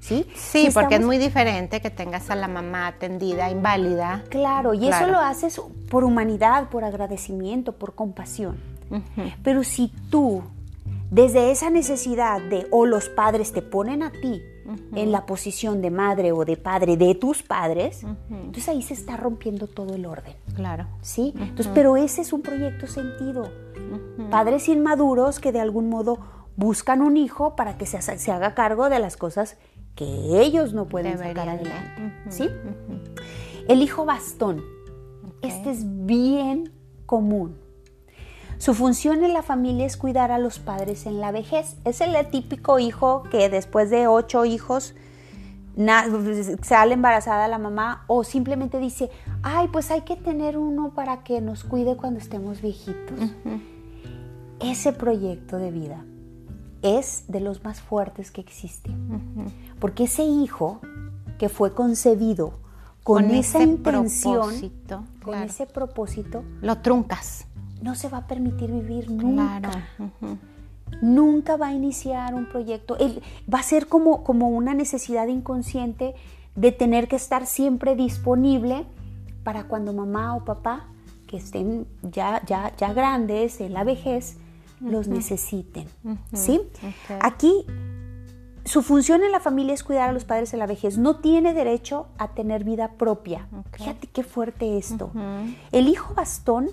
¿Sí? Sí, porque es muy diferente que tengas a la mamá atendida, inválida. Claro, y eso lo haces por humanidad, por agradecimiento, por compasión. Pero si tú, desde esa necesidad de, o los padres te ponen a ti en la posición de madre o de padre de tus padres, entonces ahí se está rompiendo todo el orden. Claro. ¿Sí? Entonces, pero ese es un proyecto sentido. Padres inmaduros que de algún modo buscan un hijo para que se, se haga cargo de las cosas que ellos no pueden sacar adelante. ¿sí? El hijo bastón. Este es bien común. Su función en la familia es cuidar a los padres en la vejez. Es el típico hijo que después de ocho hijos sale embarazada la mamá o simplemente dice, ay, pues hay que tener uno para que nos cuide cuando estemos viejitos. Ese proyecto de vida es de los más fuertes que existe. Porque ese hijo que fue concebido con, esa intención, con ese propósito, lo truncas. No se va a permitir vivir nunca. Nunca va a iniciar un proyecto. Él, va a ser como, como una necesidad inconsciente de tener que estar siempre disponible para cuando mamá o papá, que estén ya, ya, ya grandes en la vejez, los necesiten. ¿Sí? Aquí su función en la familia es cuidar a los padres en la vejez. No tiene derecho a tener vida propia. Fíjate qué fuerte esto. El hijo bastón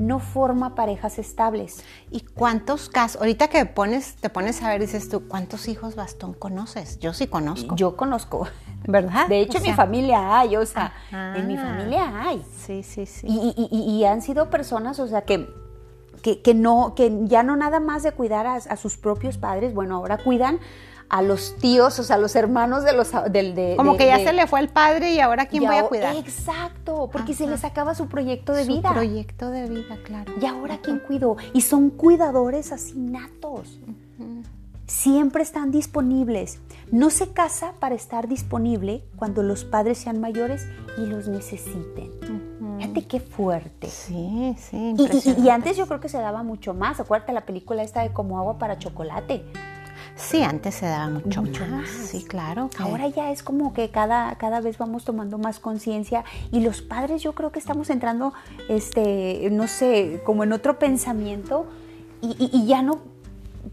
no forma parejas estables. ¿Y cuántos casos? Ahorita que pones, te pones a ver, dices tú, ¿cuántos hijos bastón conoces? Yo sí conozco. Yo conozco. ¿Verdad? De hecho, en mi familia hay, o sea, en mi familia hay. Sí, sí, sí. Y, han sido personas, o sea, que, que, no, que ya no nada más de cuidar a sus propios padres, bueno, ahora cuidan a los tíos, o sea, a los hermanos de los del de, como que ya se le fue el padre y ahora quién voy a cuidar. Exacto, porque se les acaba su proyecto de vida. Su proyecto de vida, claro. Y ahora quién cuido y son cuidadores asinatos. Siempre están disponibles. No se casa para estar disponible cuando los padres sean mayores y los necesiten. Fíjate qué fuerte. Sí, sí. Y, y, antes yo creo que se daba mucho más. Acuérdate la película esta de como agua para chocolate Sí, antes se daba mucho, más. Sí, claro. Ahora ya es como que cada, cada vez vamos tomando más conciencia y los padres yo creo que estamos entrando, este, no sé, como en otro pensamiento y, ya no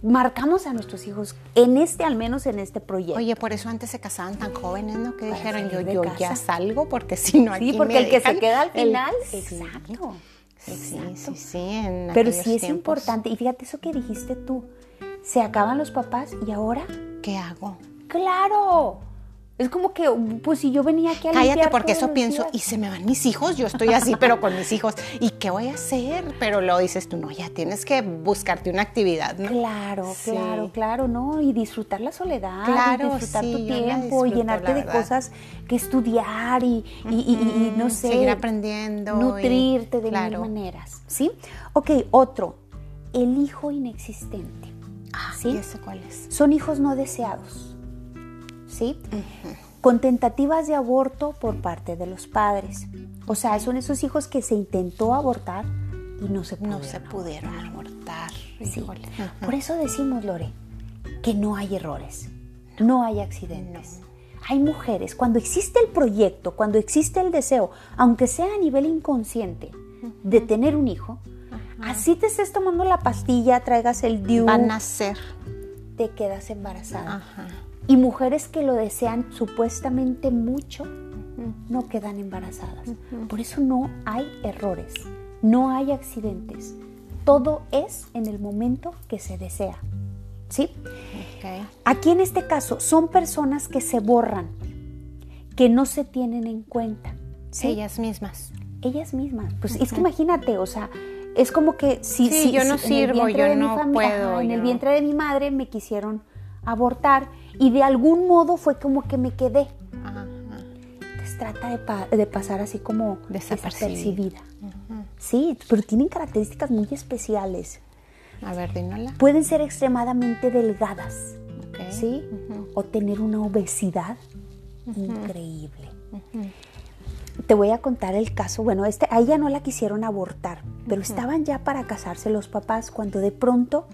marcamos a nuestros hijos en este, al menos en este proyecto. Oye, por eso antes se casaban tan jóvenes, ¿no? Que dijeron yo, yo ya salgo porque si no aquí Sí, porque el que se queda al final, exacto. Sí, sí, sí, Pero sí es importante, y fíjate eso que dijiste tú, se acaban los papás y ahora, ¿qué hago? Claro. Es como que, pues si yo venía aquí a Cállate, porque eso pienso, y se me van mis hijos, yo estoy así, pero con mis hijos, ¿y qué voy a hacer? Pero lo dices tú, no, ya tienes que buscarte una actividad, ¿no? Claro, claro, claro, ¿no? Y disfrutar la soledad, claro, disfrutar tu tiempo, y llenarte de cosas que estudiar y, no sé. Seguir aprendiendo. Nutrirte de mil maneras, ¿sí? Ok, otro, el hijo inexistente. Ah, ¿sí? ¿Y cuál es? Son hijos no deseados, ¿sí? Con tentativas de aborto por parte de los padres. O sea, son esos hijos que se intentó abortar y no se pudieron, no se pudieron abortar. Sí. Por eso decimos, Lore, que no hay errores, no hay accidentes. Hay mujeres, cuando existe el proyecto, cuando existe el deseo, aunque sea a nivel inconsciente, de tener un hijo, Así te estés tomando la pastilla, traigas el DIU. Va a nacer. Te quedas embarazada. Y mujeres que lo desean supuestamente mucho, no quedan embarazadas. Por eso no hay errores, no hay accidentes. Todo es en el momento que se desea. ¿Sí? Aquí en este caso son personas que se borran, que no se tienen en cuenta. Ellas mismas. Ellas mismas. Pues es que imagínate, o sea, es como que si, sí, yo no sirvo, yo no puedo. en el vientre de mi madre me quisieron abortar y de algún modo fue como que me quedé. Entonces trata de, pasar así como desapercibida. Sí, pero tienen características muy especiales. A ver, dínola. Pueden ser extremadamente delgadas, ¿sí? O tener una obesidad increíble te voy a contar el caso. Bueno, este, a ella no la quisieron abortar, pero estaban ya para casarse los papás cuando de pronto,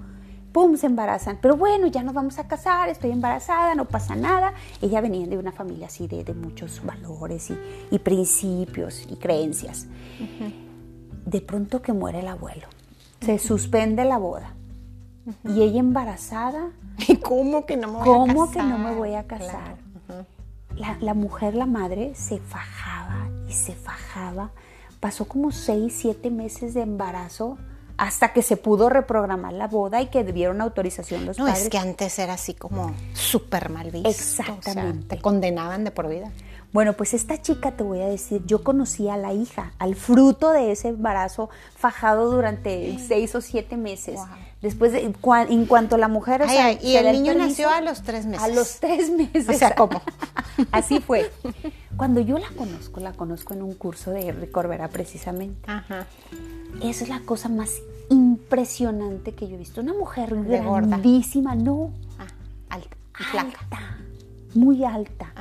¡pum!, se embarazan. Pero bueno, ya nos vamos a casar, estoy embarazada, no pasa nada. Ella venía de una familia así de, muchos valores y, principios y creencias. De pronto que muere el abuelo, se suspende la boda. Y ella embarazada. ¿Y cómo que no me voy a casar? ¿Cómo que no me voy a casar? la, la, mujer, la madre, se fajaba se fajaba. Pasó como seis, siete meses de embarazo hasta que se pudo reprogramar la boda y que dieron autorización los no, padres. es que antes era así como súper mal visto. Exactamente. te condenaban de por vida. Bueno, pues esta chica te voy a decir, yo conocí a la hija, al fruto de ese embarazo fajado durante seis o siete meses. Después, de, en cuanto la mujer... y el niño nació a los tres meses. A los tres meses. O sea, ¿cómo? Así fue. Cuando yo la conozco, la conozco en un curso de Ricorbera precisamente. Ajá. Esa es la cosa más impresionante que yo he visto. Una mujer de grandísima, no. Ah, alta. Alta muy alta.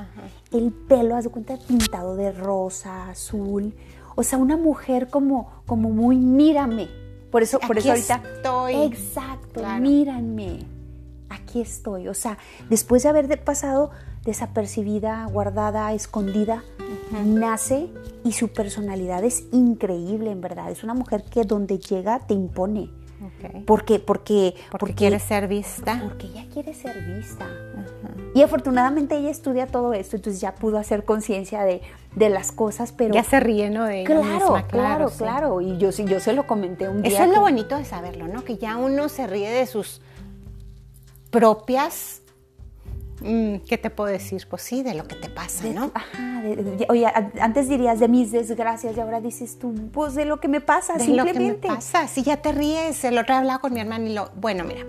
El pelo, haz de cuenta, pintado de rosa, azul. O sea, una mujer como, como muy mírame. Por eso, por eso ahorita. Estoy. Exacto, mírame. Aquí estoy. O sea, después de haber pasado desapercibida, guardada, escondida, nace y su personalidad es increíble, en verdad. Es una mujer que donde llega te impone. Porque, porque, porque, quiere ser vista. Porque ella quiere ser vista. Y afortunadamente ella estudia todo esto, entonces ya pudo hacer conciencia de, las cosas, pero... Ya se ríe, ¿no? De claro, claro, claro, Y yo, yo se lo comenté un día. Eso es lo bonito de saberlo, ¿no? Que ya uno se ríe de sus propias ¿Qué te puedo decir? Pues sí, de lo que te pasa, ¿no? Ajá, oye, antes dirías de mis desgracias y ahora dices tú, pues de lo que me pasa, de simplemente. lo que me pasa, si ya te ríes. El otro día hablaba con mi hermana y lo, bueno, mira,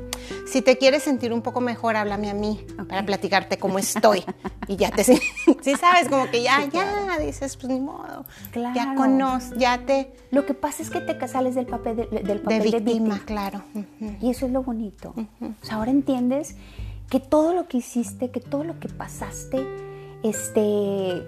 si te quieres sentir un poco mejor, háblame a mí para platicarte cómo estoy. y ya te, sí sabes, como que ya, ya, dices, pues ni modo. Claro. Ya conoces, ya te... Lo que pasa es que te sales del papel de, del papel de víctima. claro. Y eso es lo bonito. O sea, ahora entiendes que todo lo que hiciste, que todo lo que pasaste, este,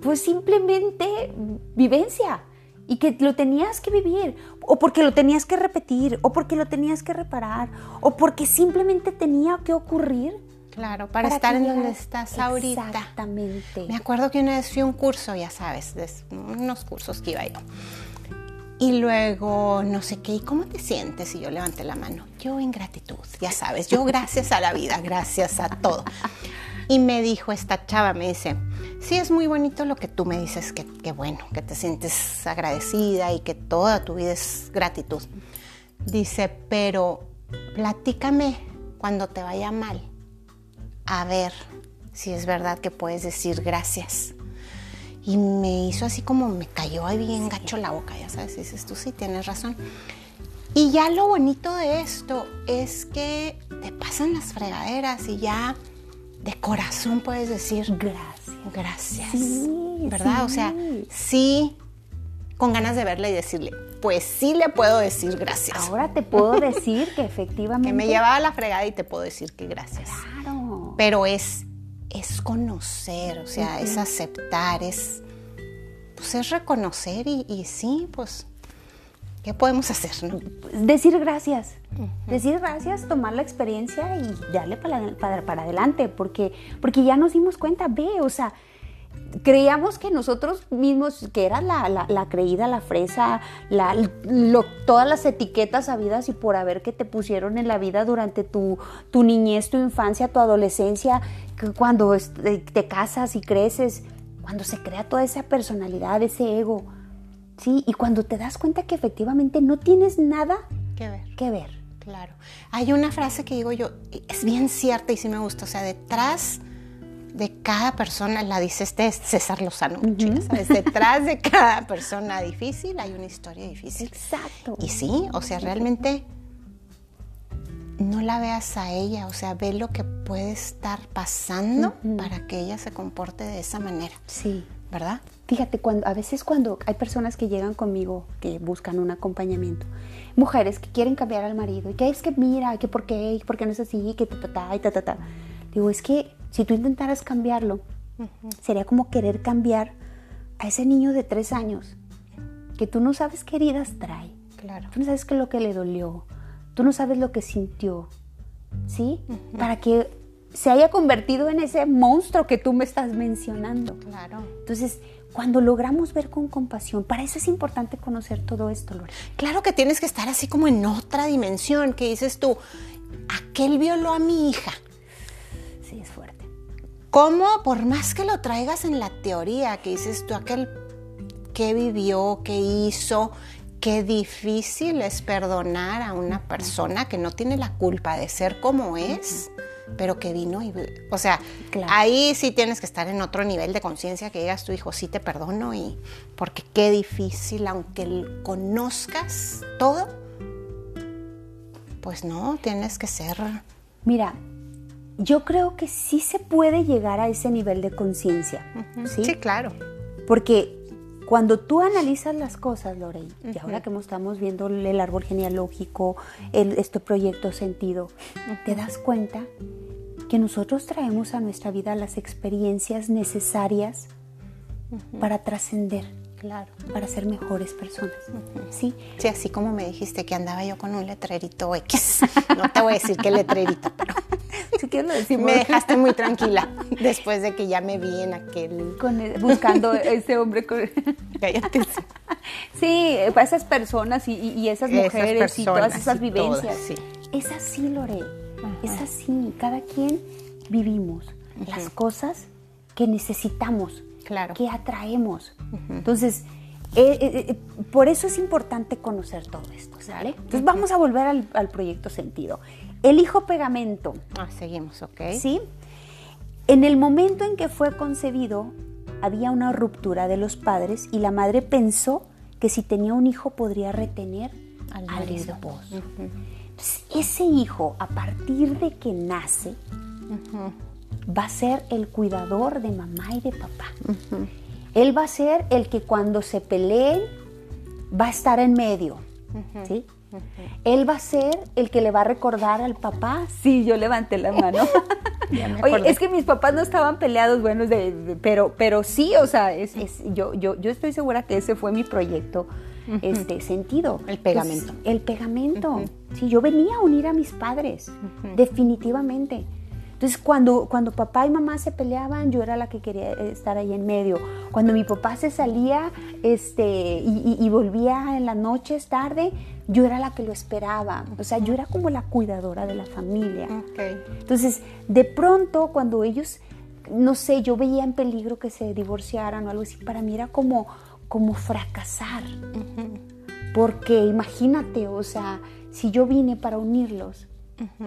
pues simplemente vivencia y que lo tenías que vivir, o porque lo tenías que repetir, o porque lo tenías que reparar, o porque simplemente tenía que ocurrir. Claro, para, estar en donde estás ahorita. Exactamente. Me acuerdo que una vez fui a un curso, ya sabes, de unos cursos que iba yo. Y luego, no sé qué, ¿y cómo te sientes? Y yo levanté la mano. Yo en gratitud, ya sabes, yo gracias a la vida, gracias a todo. Y me dijo esta chava, me dice, sí es muy bonito lo que tú me dices, que, que bueno, que te sientes agradecida y que toda tu vida es gratitud. Dice, pero platícame cuando te vaya mal, a ver si es verdad que puedes decir gracias y me hizo así como me cayó ahí bien gacho la boca, ya sabes, dices tú sí, tienes razón. Y ya lo bonito de esto es que te pasan las fregaderas y ya de corazón puedes decir gracias. Gracias. ¿Verdad? O sea, sí, con ganas de verle y decirle, pues sí le puedo decir gracias. Ahora te puedo decir que efectivamente. que me llevaba la fregada y te puedo decir que gracias. Claro. Pero es es conocer, o sea, es aceptar, es, pues es reconocer y, sí, pues, ¿qué podemos hacer? No? Decir gracias, decir gracias, tomar la experiencia y darle para, para, adelante, porque, porque ya nos dimos cuenta, ve, o sea, creíamos que nosotros mismos, que era la, la, creída, la fresa, la, todas las etiquetas habidas y por haber que te pusieron en la vida durante tu, tu niñez, tu infancia, tu adolescencia, cuando te casas y creces, cuando se crea toda esa personalidad, ese ego, ¿sí? Y cuando te das cuenta que efectivamente no tienes nada que ver. Que ver. Claro. Hay una frase que digo yo, es bien cierta y sí me gusta, o sea, detrás de cada persona, la dice este César Lozano, ¿sabes? Detrás de cada persona difícil hay una historia difícil. Exacto. Y sí, o sea, realmente no la veas a ella, o sea, ve lo que puede estar pasando para que ella se comporte de esa manera. Sí. ¿Verdad? Fíjate, cuando, a veces cuando hay personas que llegan conmigo que buscan un acompañamiento, mujeres que quieren cambiar al marido, y que es que mira, que por qué, por qué no es así, que ta, ta, ta, y ta, ta, ta. Digo, es que si tú intentaras cambiarlo, sería como querer cambiar a ese niño de tres años, que tú no sabes qué heridas trae. Claro. Tú no sabes qué es lo que le dolió. Tú no sabes lo que sintió. ¿Sí? Para que se haya convertido en ese monstruo que tú me estás mencionando. Claro. Entonces, cuando logramos ver con compasión, para eso es importante conocer todo esto, Lore. Claro que tienes que estar así como en otra dimensión, que dices tú, aquel violó a mi hija. Sí, es fuerte. ¿Cómo, por más que lo traigas en la teoría, que dices tú, aquel que vivió, que hizo, qué difícil es perdonar a una persona que no tiene la culpa de ser como es, pero que vino y, o sea, ahí sí tienes que estar en otro nivel de conciencia que digas tu hijo, sí te perdono y porque qué difícil, aunque conozcas todo, pues no, tienes que ser. Mira, yo creo que sí se puede llegar a ese nivel de conciencia. ¿sí? claro. Porque cuando tú analizas las cosas, Lorey, y ahora que estamos viendo el árbol genealógico, este proyecto sentido, te das cuenta que nosotros traemos a nuestra vida las experiencias necesarias para trascender. Claro. Para ser mejores personas. ¿Sí? Sí, así como me dijiste que andaba yo con un letrerito X. No te voy a decir qué letrerito, pero me dejaste muy tranquila después de que ya me vi en aquel... buscando ese hombre con... Cállate. Sí, para esas personas y, esas mujeres y todas esas vivencias. Es así, Lore. Es así. Cada quien vivimos las cosas que necesitamos, claro. que atraemos. Entonces, eh, eh, eh, por eso es importante conocer todo esto, ¿sale? Entonces vamos a volver al, al proyecto sentido. El hijo pegamento. Ah, seguimos, ok. Sí. En el momento en que fue concebido, había una ruptura de los padres y la madre pensó que si tenía un hijo podría retener al, esposo. ese hijo, a partir de que nace, va a ser el cuidador de mamá y de papá. Él va a ser el que cuando se peleen va a estar en medio. ¿sí? Él va a ser el que le va a recordar al papá. Sí, yo levanté la mano. Oye, es que mis papás no estaban peleados, bueno, pero, pero sí, o sea, es, yo, yo, yo estoy segura que ese fue mi proyecto este sentido. El pegamento. el pegamento. Sí, yo venía a unir a mis padres, definitivamente. Entonces, cuando, cuando papá y mamá se peleaban, yo era la que quería estar ahí en medio. Cuando mi papá se salía este, y, volvía en las noches tarde, yo era la que lo esperaba. O sea, yo era como la cuidadora de la familia. Entonces, de pronto, cuando ellos, no sé, yo veía en peligro que se divorciaran o algo así, para mí era como, como fracasar. Porque imagínate, o sea, si yo vine para unirlos,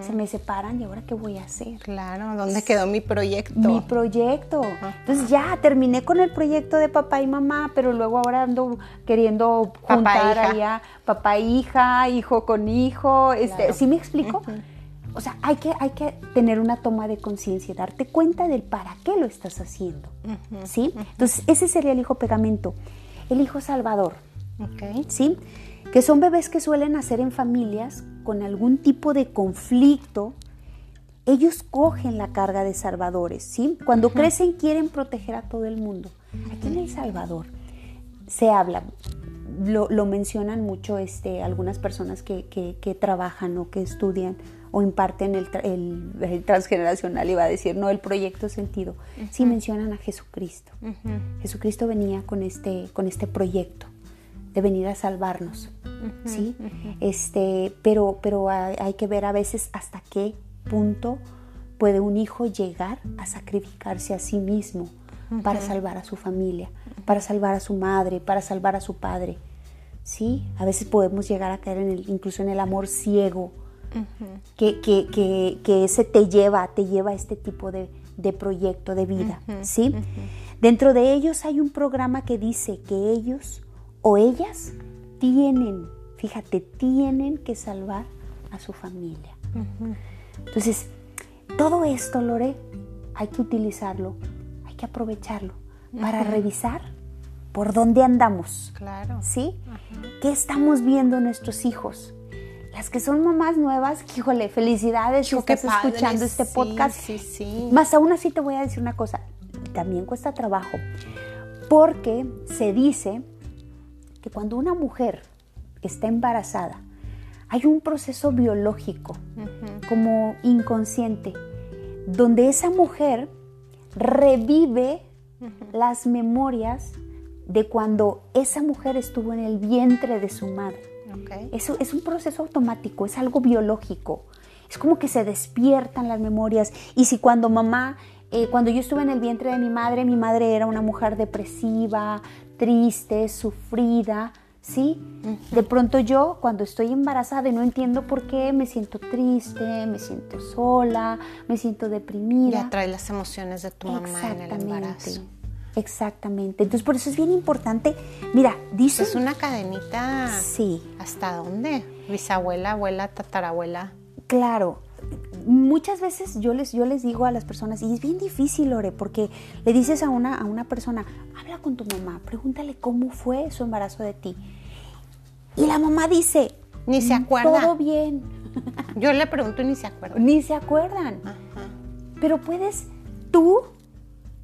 se me separan y ahora qué voy a hacer. Claro, ¿dónde quedó mi proyecto? Mi proyecto. Entonces ya terminé con el proyecto de papá y mamá, pero luego ahora ando queriendo juntar allá papá hija, hijo con hijo, este, ¿sí me explico? O sea, hay que, hay que tener una toma de conciencia, darte cuenta del para qué lo estás haciendo. ¿Sí? Entonces, ese sería el hijo pegamento. El hijo salvador. ¿Sí? Que son bebés que suelen nacer en familias con algún tipo de conflicto, ellos cogen la carga de salvadores, ¿sí? Cuando crecen quieren proteger a todo el mundo. Aquí en El Salvador se habla, lo, mencionan mucho este, algunas personas que, trabajan o que estudian o imparten el, el, transgeneracional, iba a decir, no, el proyecto sentido. Sí mencionan a Jesucristo. Jesucristo venía con este, con este proyecto de venir a salvarnos, ¿sí? este, pero, pero hay que ver a veces hasta qué punto puede un hijo llegar a sacrificarse a sí mismo para salvar a su familia, para salvar a su madre, para salvar a su padre. ¿Sí? A veces podemos llegar a caer en el, incluso en el amor ciego, que, que, ese te lleva, te lleva a este tipo de, proyecto de vida. ¿sí? Dentro de ellos hay un programa que dice que ellos o ellas tienen, fíjate, tienen que salvar a su familia. Entonces, todo esto, Lore, hay que utilizarlo, hay que aprovecharlo para revisar por dónde andamos. Claro. ¿Sí? ¿Qué estamos viendo nuestros hijos? Las que son mamás nuevas, híjole, felicidades si estás escuchando este podcast. Sí, sí. Más aún así te voy a decir una cosa, también cuesta trabajo, porque se dice que cuando una mujer está embarazada, hay un proceso biológico como inconsciente, donde esa mujer revive las memorias de cuando esa mujer estuvo en el vientre de su madre. Eso es un proceso automático, es algo biológico. Es como que se despiertan las memorias. Y si cuando mamá, eh, cuando yo estuve en el vientre de mi madre, mi madre era una mujer depresiva, triste, sufrida, ¿sí? De pronto yo cuando estoy embarazada y no entiendo por qué, me siento triste, me siento sola, me siento deprimida. Ya trae las emociones de tu mamá en el embarazo. Exactamente. Entonces por eso es bien importante. Mira, dice... Es una cadenita. Sí. ¿Hasta dónde? Bisabuela, abuela, tatarabuela. Claro. Muchas veces yo les, yo les digo a las personas, y es bien difícil, Lore, porque le dices a una, a una persona, habla con tu mamá, pregúntale cómo fue su embarazo de ti. Y la mamá dice, ni se acuerda. Todo bien. Yo le pregunto y ni se acuerdan. Ni se acuerdan. Pero puedes tú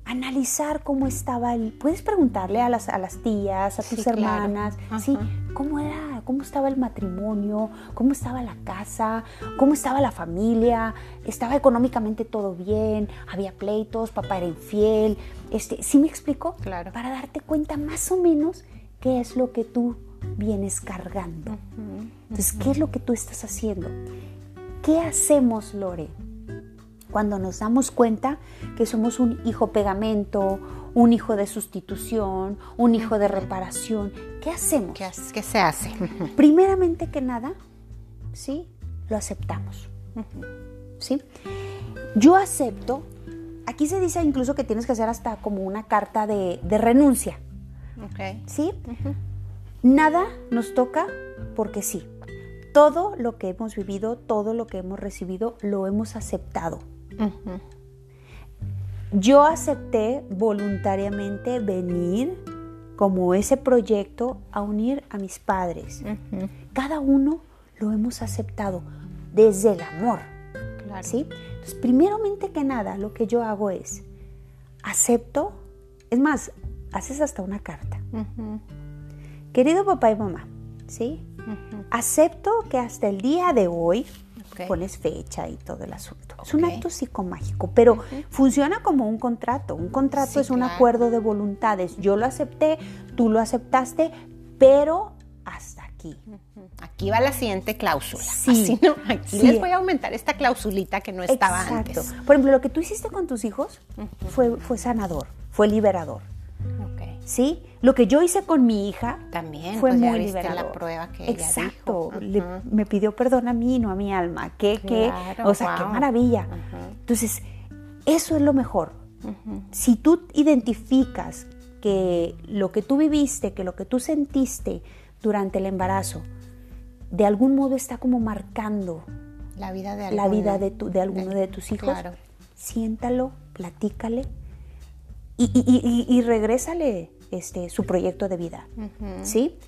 analizar cómo estaba el... Puedes preguntarle a las, a las tías, a tus hermanas, ¿sí? ¿Cómo era? ¿Cómo estaba el matrimonio? ¿Cómo estaba la casa? ¿Cómo estaba la familia? ¿Estaba económicamente todo bien? ¿Había pleitos? ¿Papá era infiel? Este, ¿Sí me explico? Claro. Para darte cuenta más o menos qué es lo que tú vienes cargando. Entonces, ¿qué es lo que tú estás haciendo? ¿Qué hacemos, Lore? Cuando nos damos cuenta que somos un hijo pegamento, un hijo de sustitución, un hijo de reparación, ¿qué hacemos? ¿Qué, se hace? Primeramente que nada, ¿sí? Lo aceptamos. ¿Sí? Yo acepto, aquí se dice incluso que tienes que hacer hasta como una carta de, renuncia. ¿Sí? Nada nos toca porque sí. Todo lo que hemos vivido, todo lo que hemos recibido, lo hemos aceptado. Yo acepté voluntariamente venir como ese proyecto a unir a mis padres. Cada uno lo hemos aceptado desde el amor. ¿sí? Entonces, primeramente que nada, lo que yo hago es, acepto, es más, haces hasta una carta. Querido papá y mamá, ¿sí? Acepto que hasta el día de hoy, pones fecha y todo el asunto. Es un acto psicomágico, pero funciona como un contrato. Un contrato es un acuerdo de voluntades. Yo lo acepté, tú lo aceptaste, pero hasta aquí. Aquí va la siguiente cláusula. Sí. no, aquí les voy a aumentar esta clausulita que no estaba Exacto. antes. Por ejemplo, lo que tú hiciste con tus hijos fue, fue sanador, fue liberador. ¿Sí? Lo que yo hice con mi hija también fue pues muy liberador. la prueba que Exacto. me pidió perdón a mí, no a mi alma. Qué, qué, o sea, qué maravilla. Entonces, eso es lo mejor. Si tú identificas que lo que tú viviste, que lo que tú sentiste durante el embarazo, de algún modo está como marcando la vida de, la vida de, tu, de alguno de, tus hijos, siéntalo, platícale y, y, y, y regrésale este, su proyecto de vida. ¿Sí?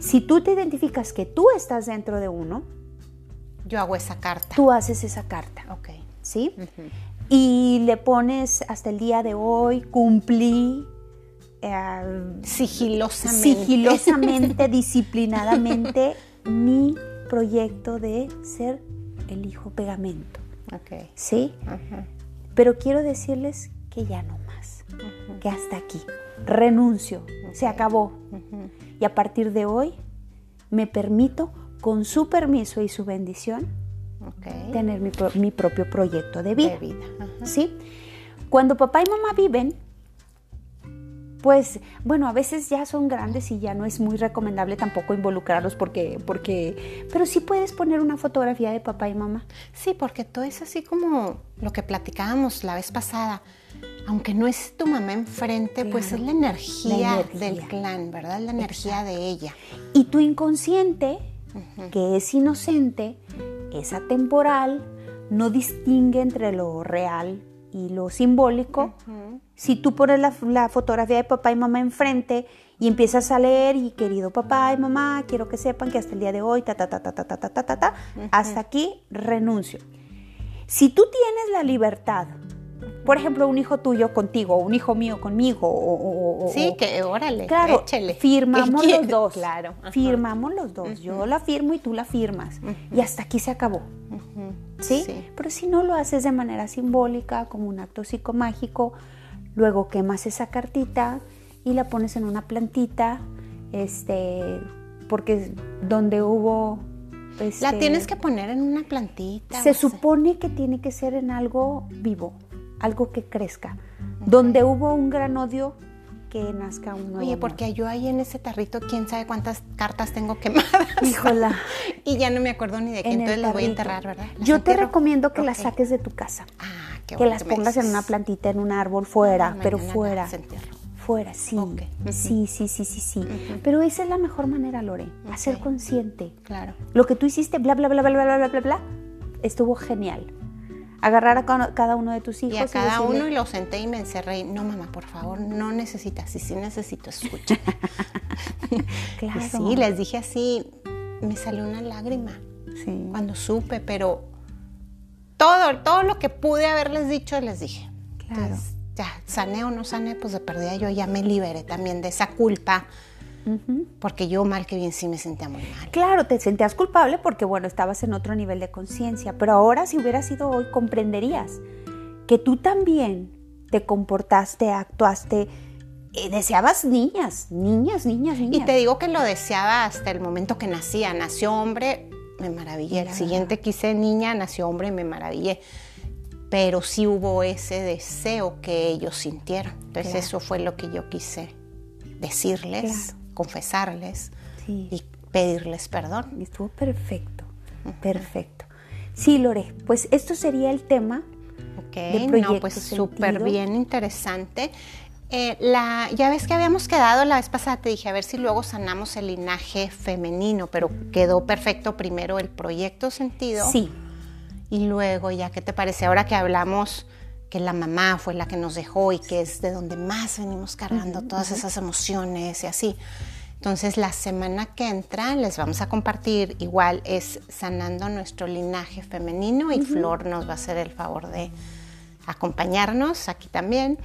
Si tú te identificas que tú estás dentro de uno, yo hago esa carta. Tú haces esa carta. Ok. ¿Sí? Y le pones hasta el día de hoy, cumplí. Eh, sigilosamente. Sigilosamente, disciplinadamente, mi proyecto de ser el hijo pegamento. Ok. ¿Sí? Pero quiero decirles que ya no más. Que hasta aquí renuncio, se acabó. Y a partir de hoy me permito, con su permiso y su bendición, tener mi, propio proyecto de vida. ¿Sí? Cuando papá y mamá viven, pues bueno, a veces ya son grandes y ya no es muy recomendable tampoco involucrarlos porque, porque, pero sí puedes poner una fotografía de papá y mamá. Sí, porque todo es así como lo que platicábamos la vez pasada aunque no es tu mamá enfrente, pues es la energía, del clan, ¿verdad? La energía de ella. Y tu inconsciente, que es inocente, es atemporal, no distingue entre lo real y lo simbólico. Si tú pones la, fotografía de papá y mamá enfrente y empiezas a leer y querido papá y mamá, quiero que sepan que hasta el día de hoy, ta, ta, ta, ta, ta, ta, ta, ta, ta, hasta aquí renuncio. Si tú tienes la libertad por ejemplo, un hijo tuyo contigo, un hijo mío conmigo. O, sí, que órale, claro, échele. firmamos los dos. Claro. Firmamos los dos. Yo la firmo y tú la firmas. Y hasta aquí se acabó. ¿Sí? Pero si no lo haces de manera simbólica, como un acto psicomágico, luego quemas esa cartita y la pones en una plantita, este, porque donde hubo la este, tienes que poner en una plantita. Se supone que tiene que ser en algo vivo algo que crezca. Donde hubo un gran odio, que nazca un nuevo Oye, amor. porque yo ahí en ese tarrito, quién sabe cuántas cartas tengo quemadas. Híjola. y ya no me acuerdo ni de qué, en entonces las voy a enterrar, ¿verdad? ¿Las Yo te recomiendo que las Ok. saques de tu casa. Ah, qué que bueno las me pongas en una plantita, en un árbol, fuera, Ah, pero fuera. las. Fuera, sí. Ok. Ujú. Sí, sí, sí, sí, sí. Pero esa es la mejor manera, Lore. Hacer Ok. consciente. Claro. Lo que tú hiciste, bla, bla, bla, bla, bla, bla, bla, bla, estuvo genial. Agarrar a ca- cada uno de tus hijos Y a cada decirle- uno y lo senté y me encerré. y, No, mamá, por favor, no necesitas. Y sí necesito, escucha. Claro. Y sí, les dije así, me salió una lágrima Sí. cuando supe, pero todo, todo lo que pude haberles dicho, les dije. Claro. Entonces, ya, sané o no sané, pues de perdida yo ya me liberé también de esa culpa, Porque yo mal que bien sí me sentía muy mal. Claro, te sentías culpable porque, bueno, estabas en otro nivel de conciencia, pero ahora si hubiera sido hoy, comprenderías que tú también te comportaste, actuaste, eh, deseabas niñas, niñas, niñas, niñas. Y te digo que lo deseaba hasta el momento que nacía. Nació hombre, me maravillé. El siguiente quise niña, nació hombre, me maravillé. Pero sí hubo ese deseo que ellos sintieron. Entonces Claro. eso fue lo que yo quise decirles, Claro. Confesarles Sí. y pedirles perdón. Estuvo perfecto, perfecto. Sí, Lore, pues esto sería el tema. Ok, de no, pues súper bien interesante. Eh, la, ya ves que habíamos quedado la vez pasada, te dije, a ver si luego sanamos el linaje femenino, pero quedó perfecto primero el proyecto sentido. Sí, Y luego, ya, ¿qué te parece? Ahora que hablamos que la mamá fue la que nos dejó y que es de donde más venimos cargando todas esas emociones y así. Entonces, la semana que entra les vamos a compartir, igual es sanando nuestro linaje femenino y Flor nos va a hacer el favor de acompañarnos aquí también.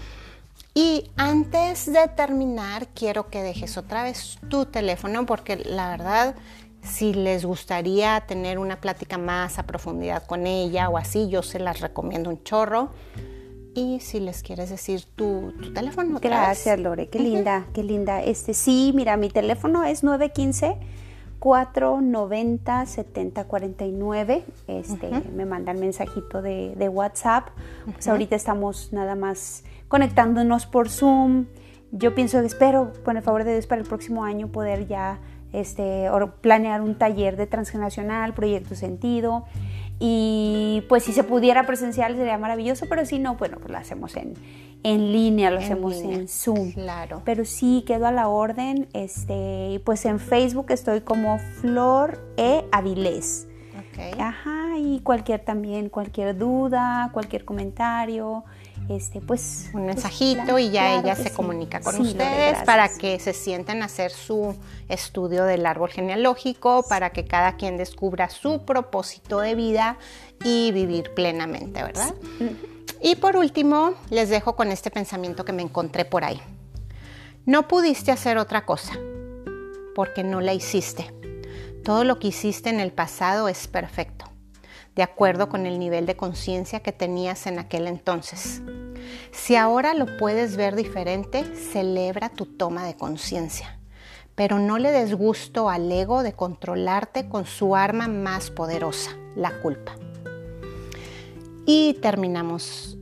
Y antes de terminar, quiero que dejes otra vez tu teléfono porque la verdad, si les gustaría tener una plática más a profundidad con ella o así, yo se las recomiendo un chorro. Y si les quieres decir tu, tu teléfono. gracias, Lore. Qué linda, qué linda. Este, sí, mira, mi teléfono es 915 490 7049. Este, me mandan mensajito de, de WhatsApp. Pues ahorita estamos nada más conectándonos por Zoom. Yo pienso, espero, con el favor de Dios, para el próximo año poder ya este, planear un taller de transgeneracional, proyecto sentido. Y pues si se pudiera presencial sería maravilloso, pero si no, bueno, pues lo hacemos en, en línea, lo En hacemos línea, en Zoom. claro. Pero sí, quedo a la orden. Este, pues en Facebook estoy como Flor E. Avilés. Ok. Ajá, y cualquier también, cualquier duda, cualquier comentario, este, pues... un pues, mensajito y ya claro ella se sí. comunica con Sí, ustedes para que se sienten a hacer su estudio del árbol genealógico, para que cada quien descubra su propósito de vida y vivir plenamente, ¿verdad? Y por último, les dejo con este pensamiento que me encontré por ahí. No pudiste hacer otra cosa porque no la hiciste. Todo lo que hiciste en el pasado es perfecto, de acuerdo con el nivel de conciencia que tenías en aquel entonces. Si ahora lo puedes ver diferente, celebra tu toma de conciencia, pero no le des gusto al ego de controlarte con su arma más poderosa, la culpa. Y terminamos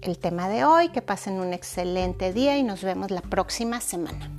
el tema de hoy. Que pasen un excelente día y nos vemos la próxima semana.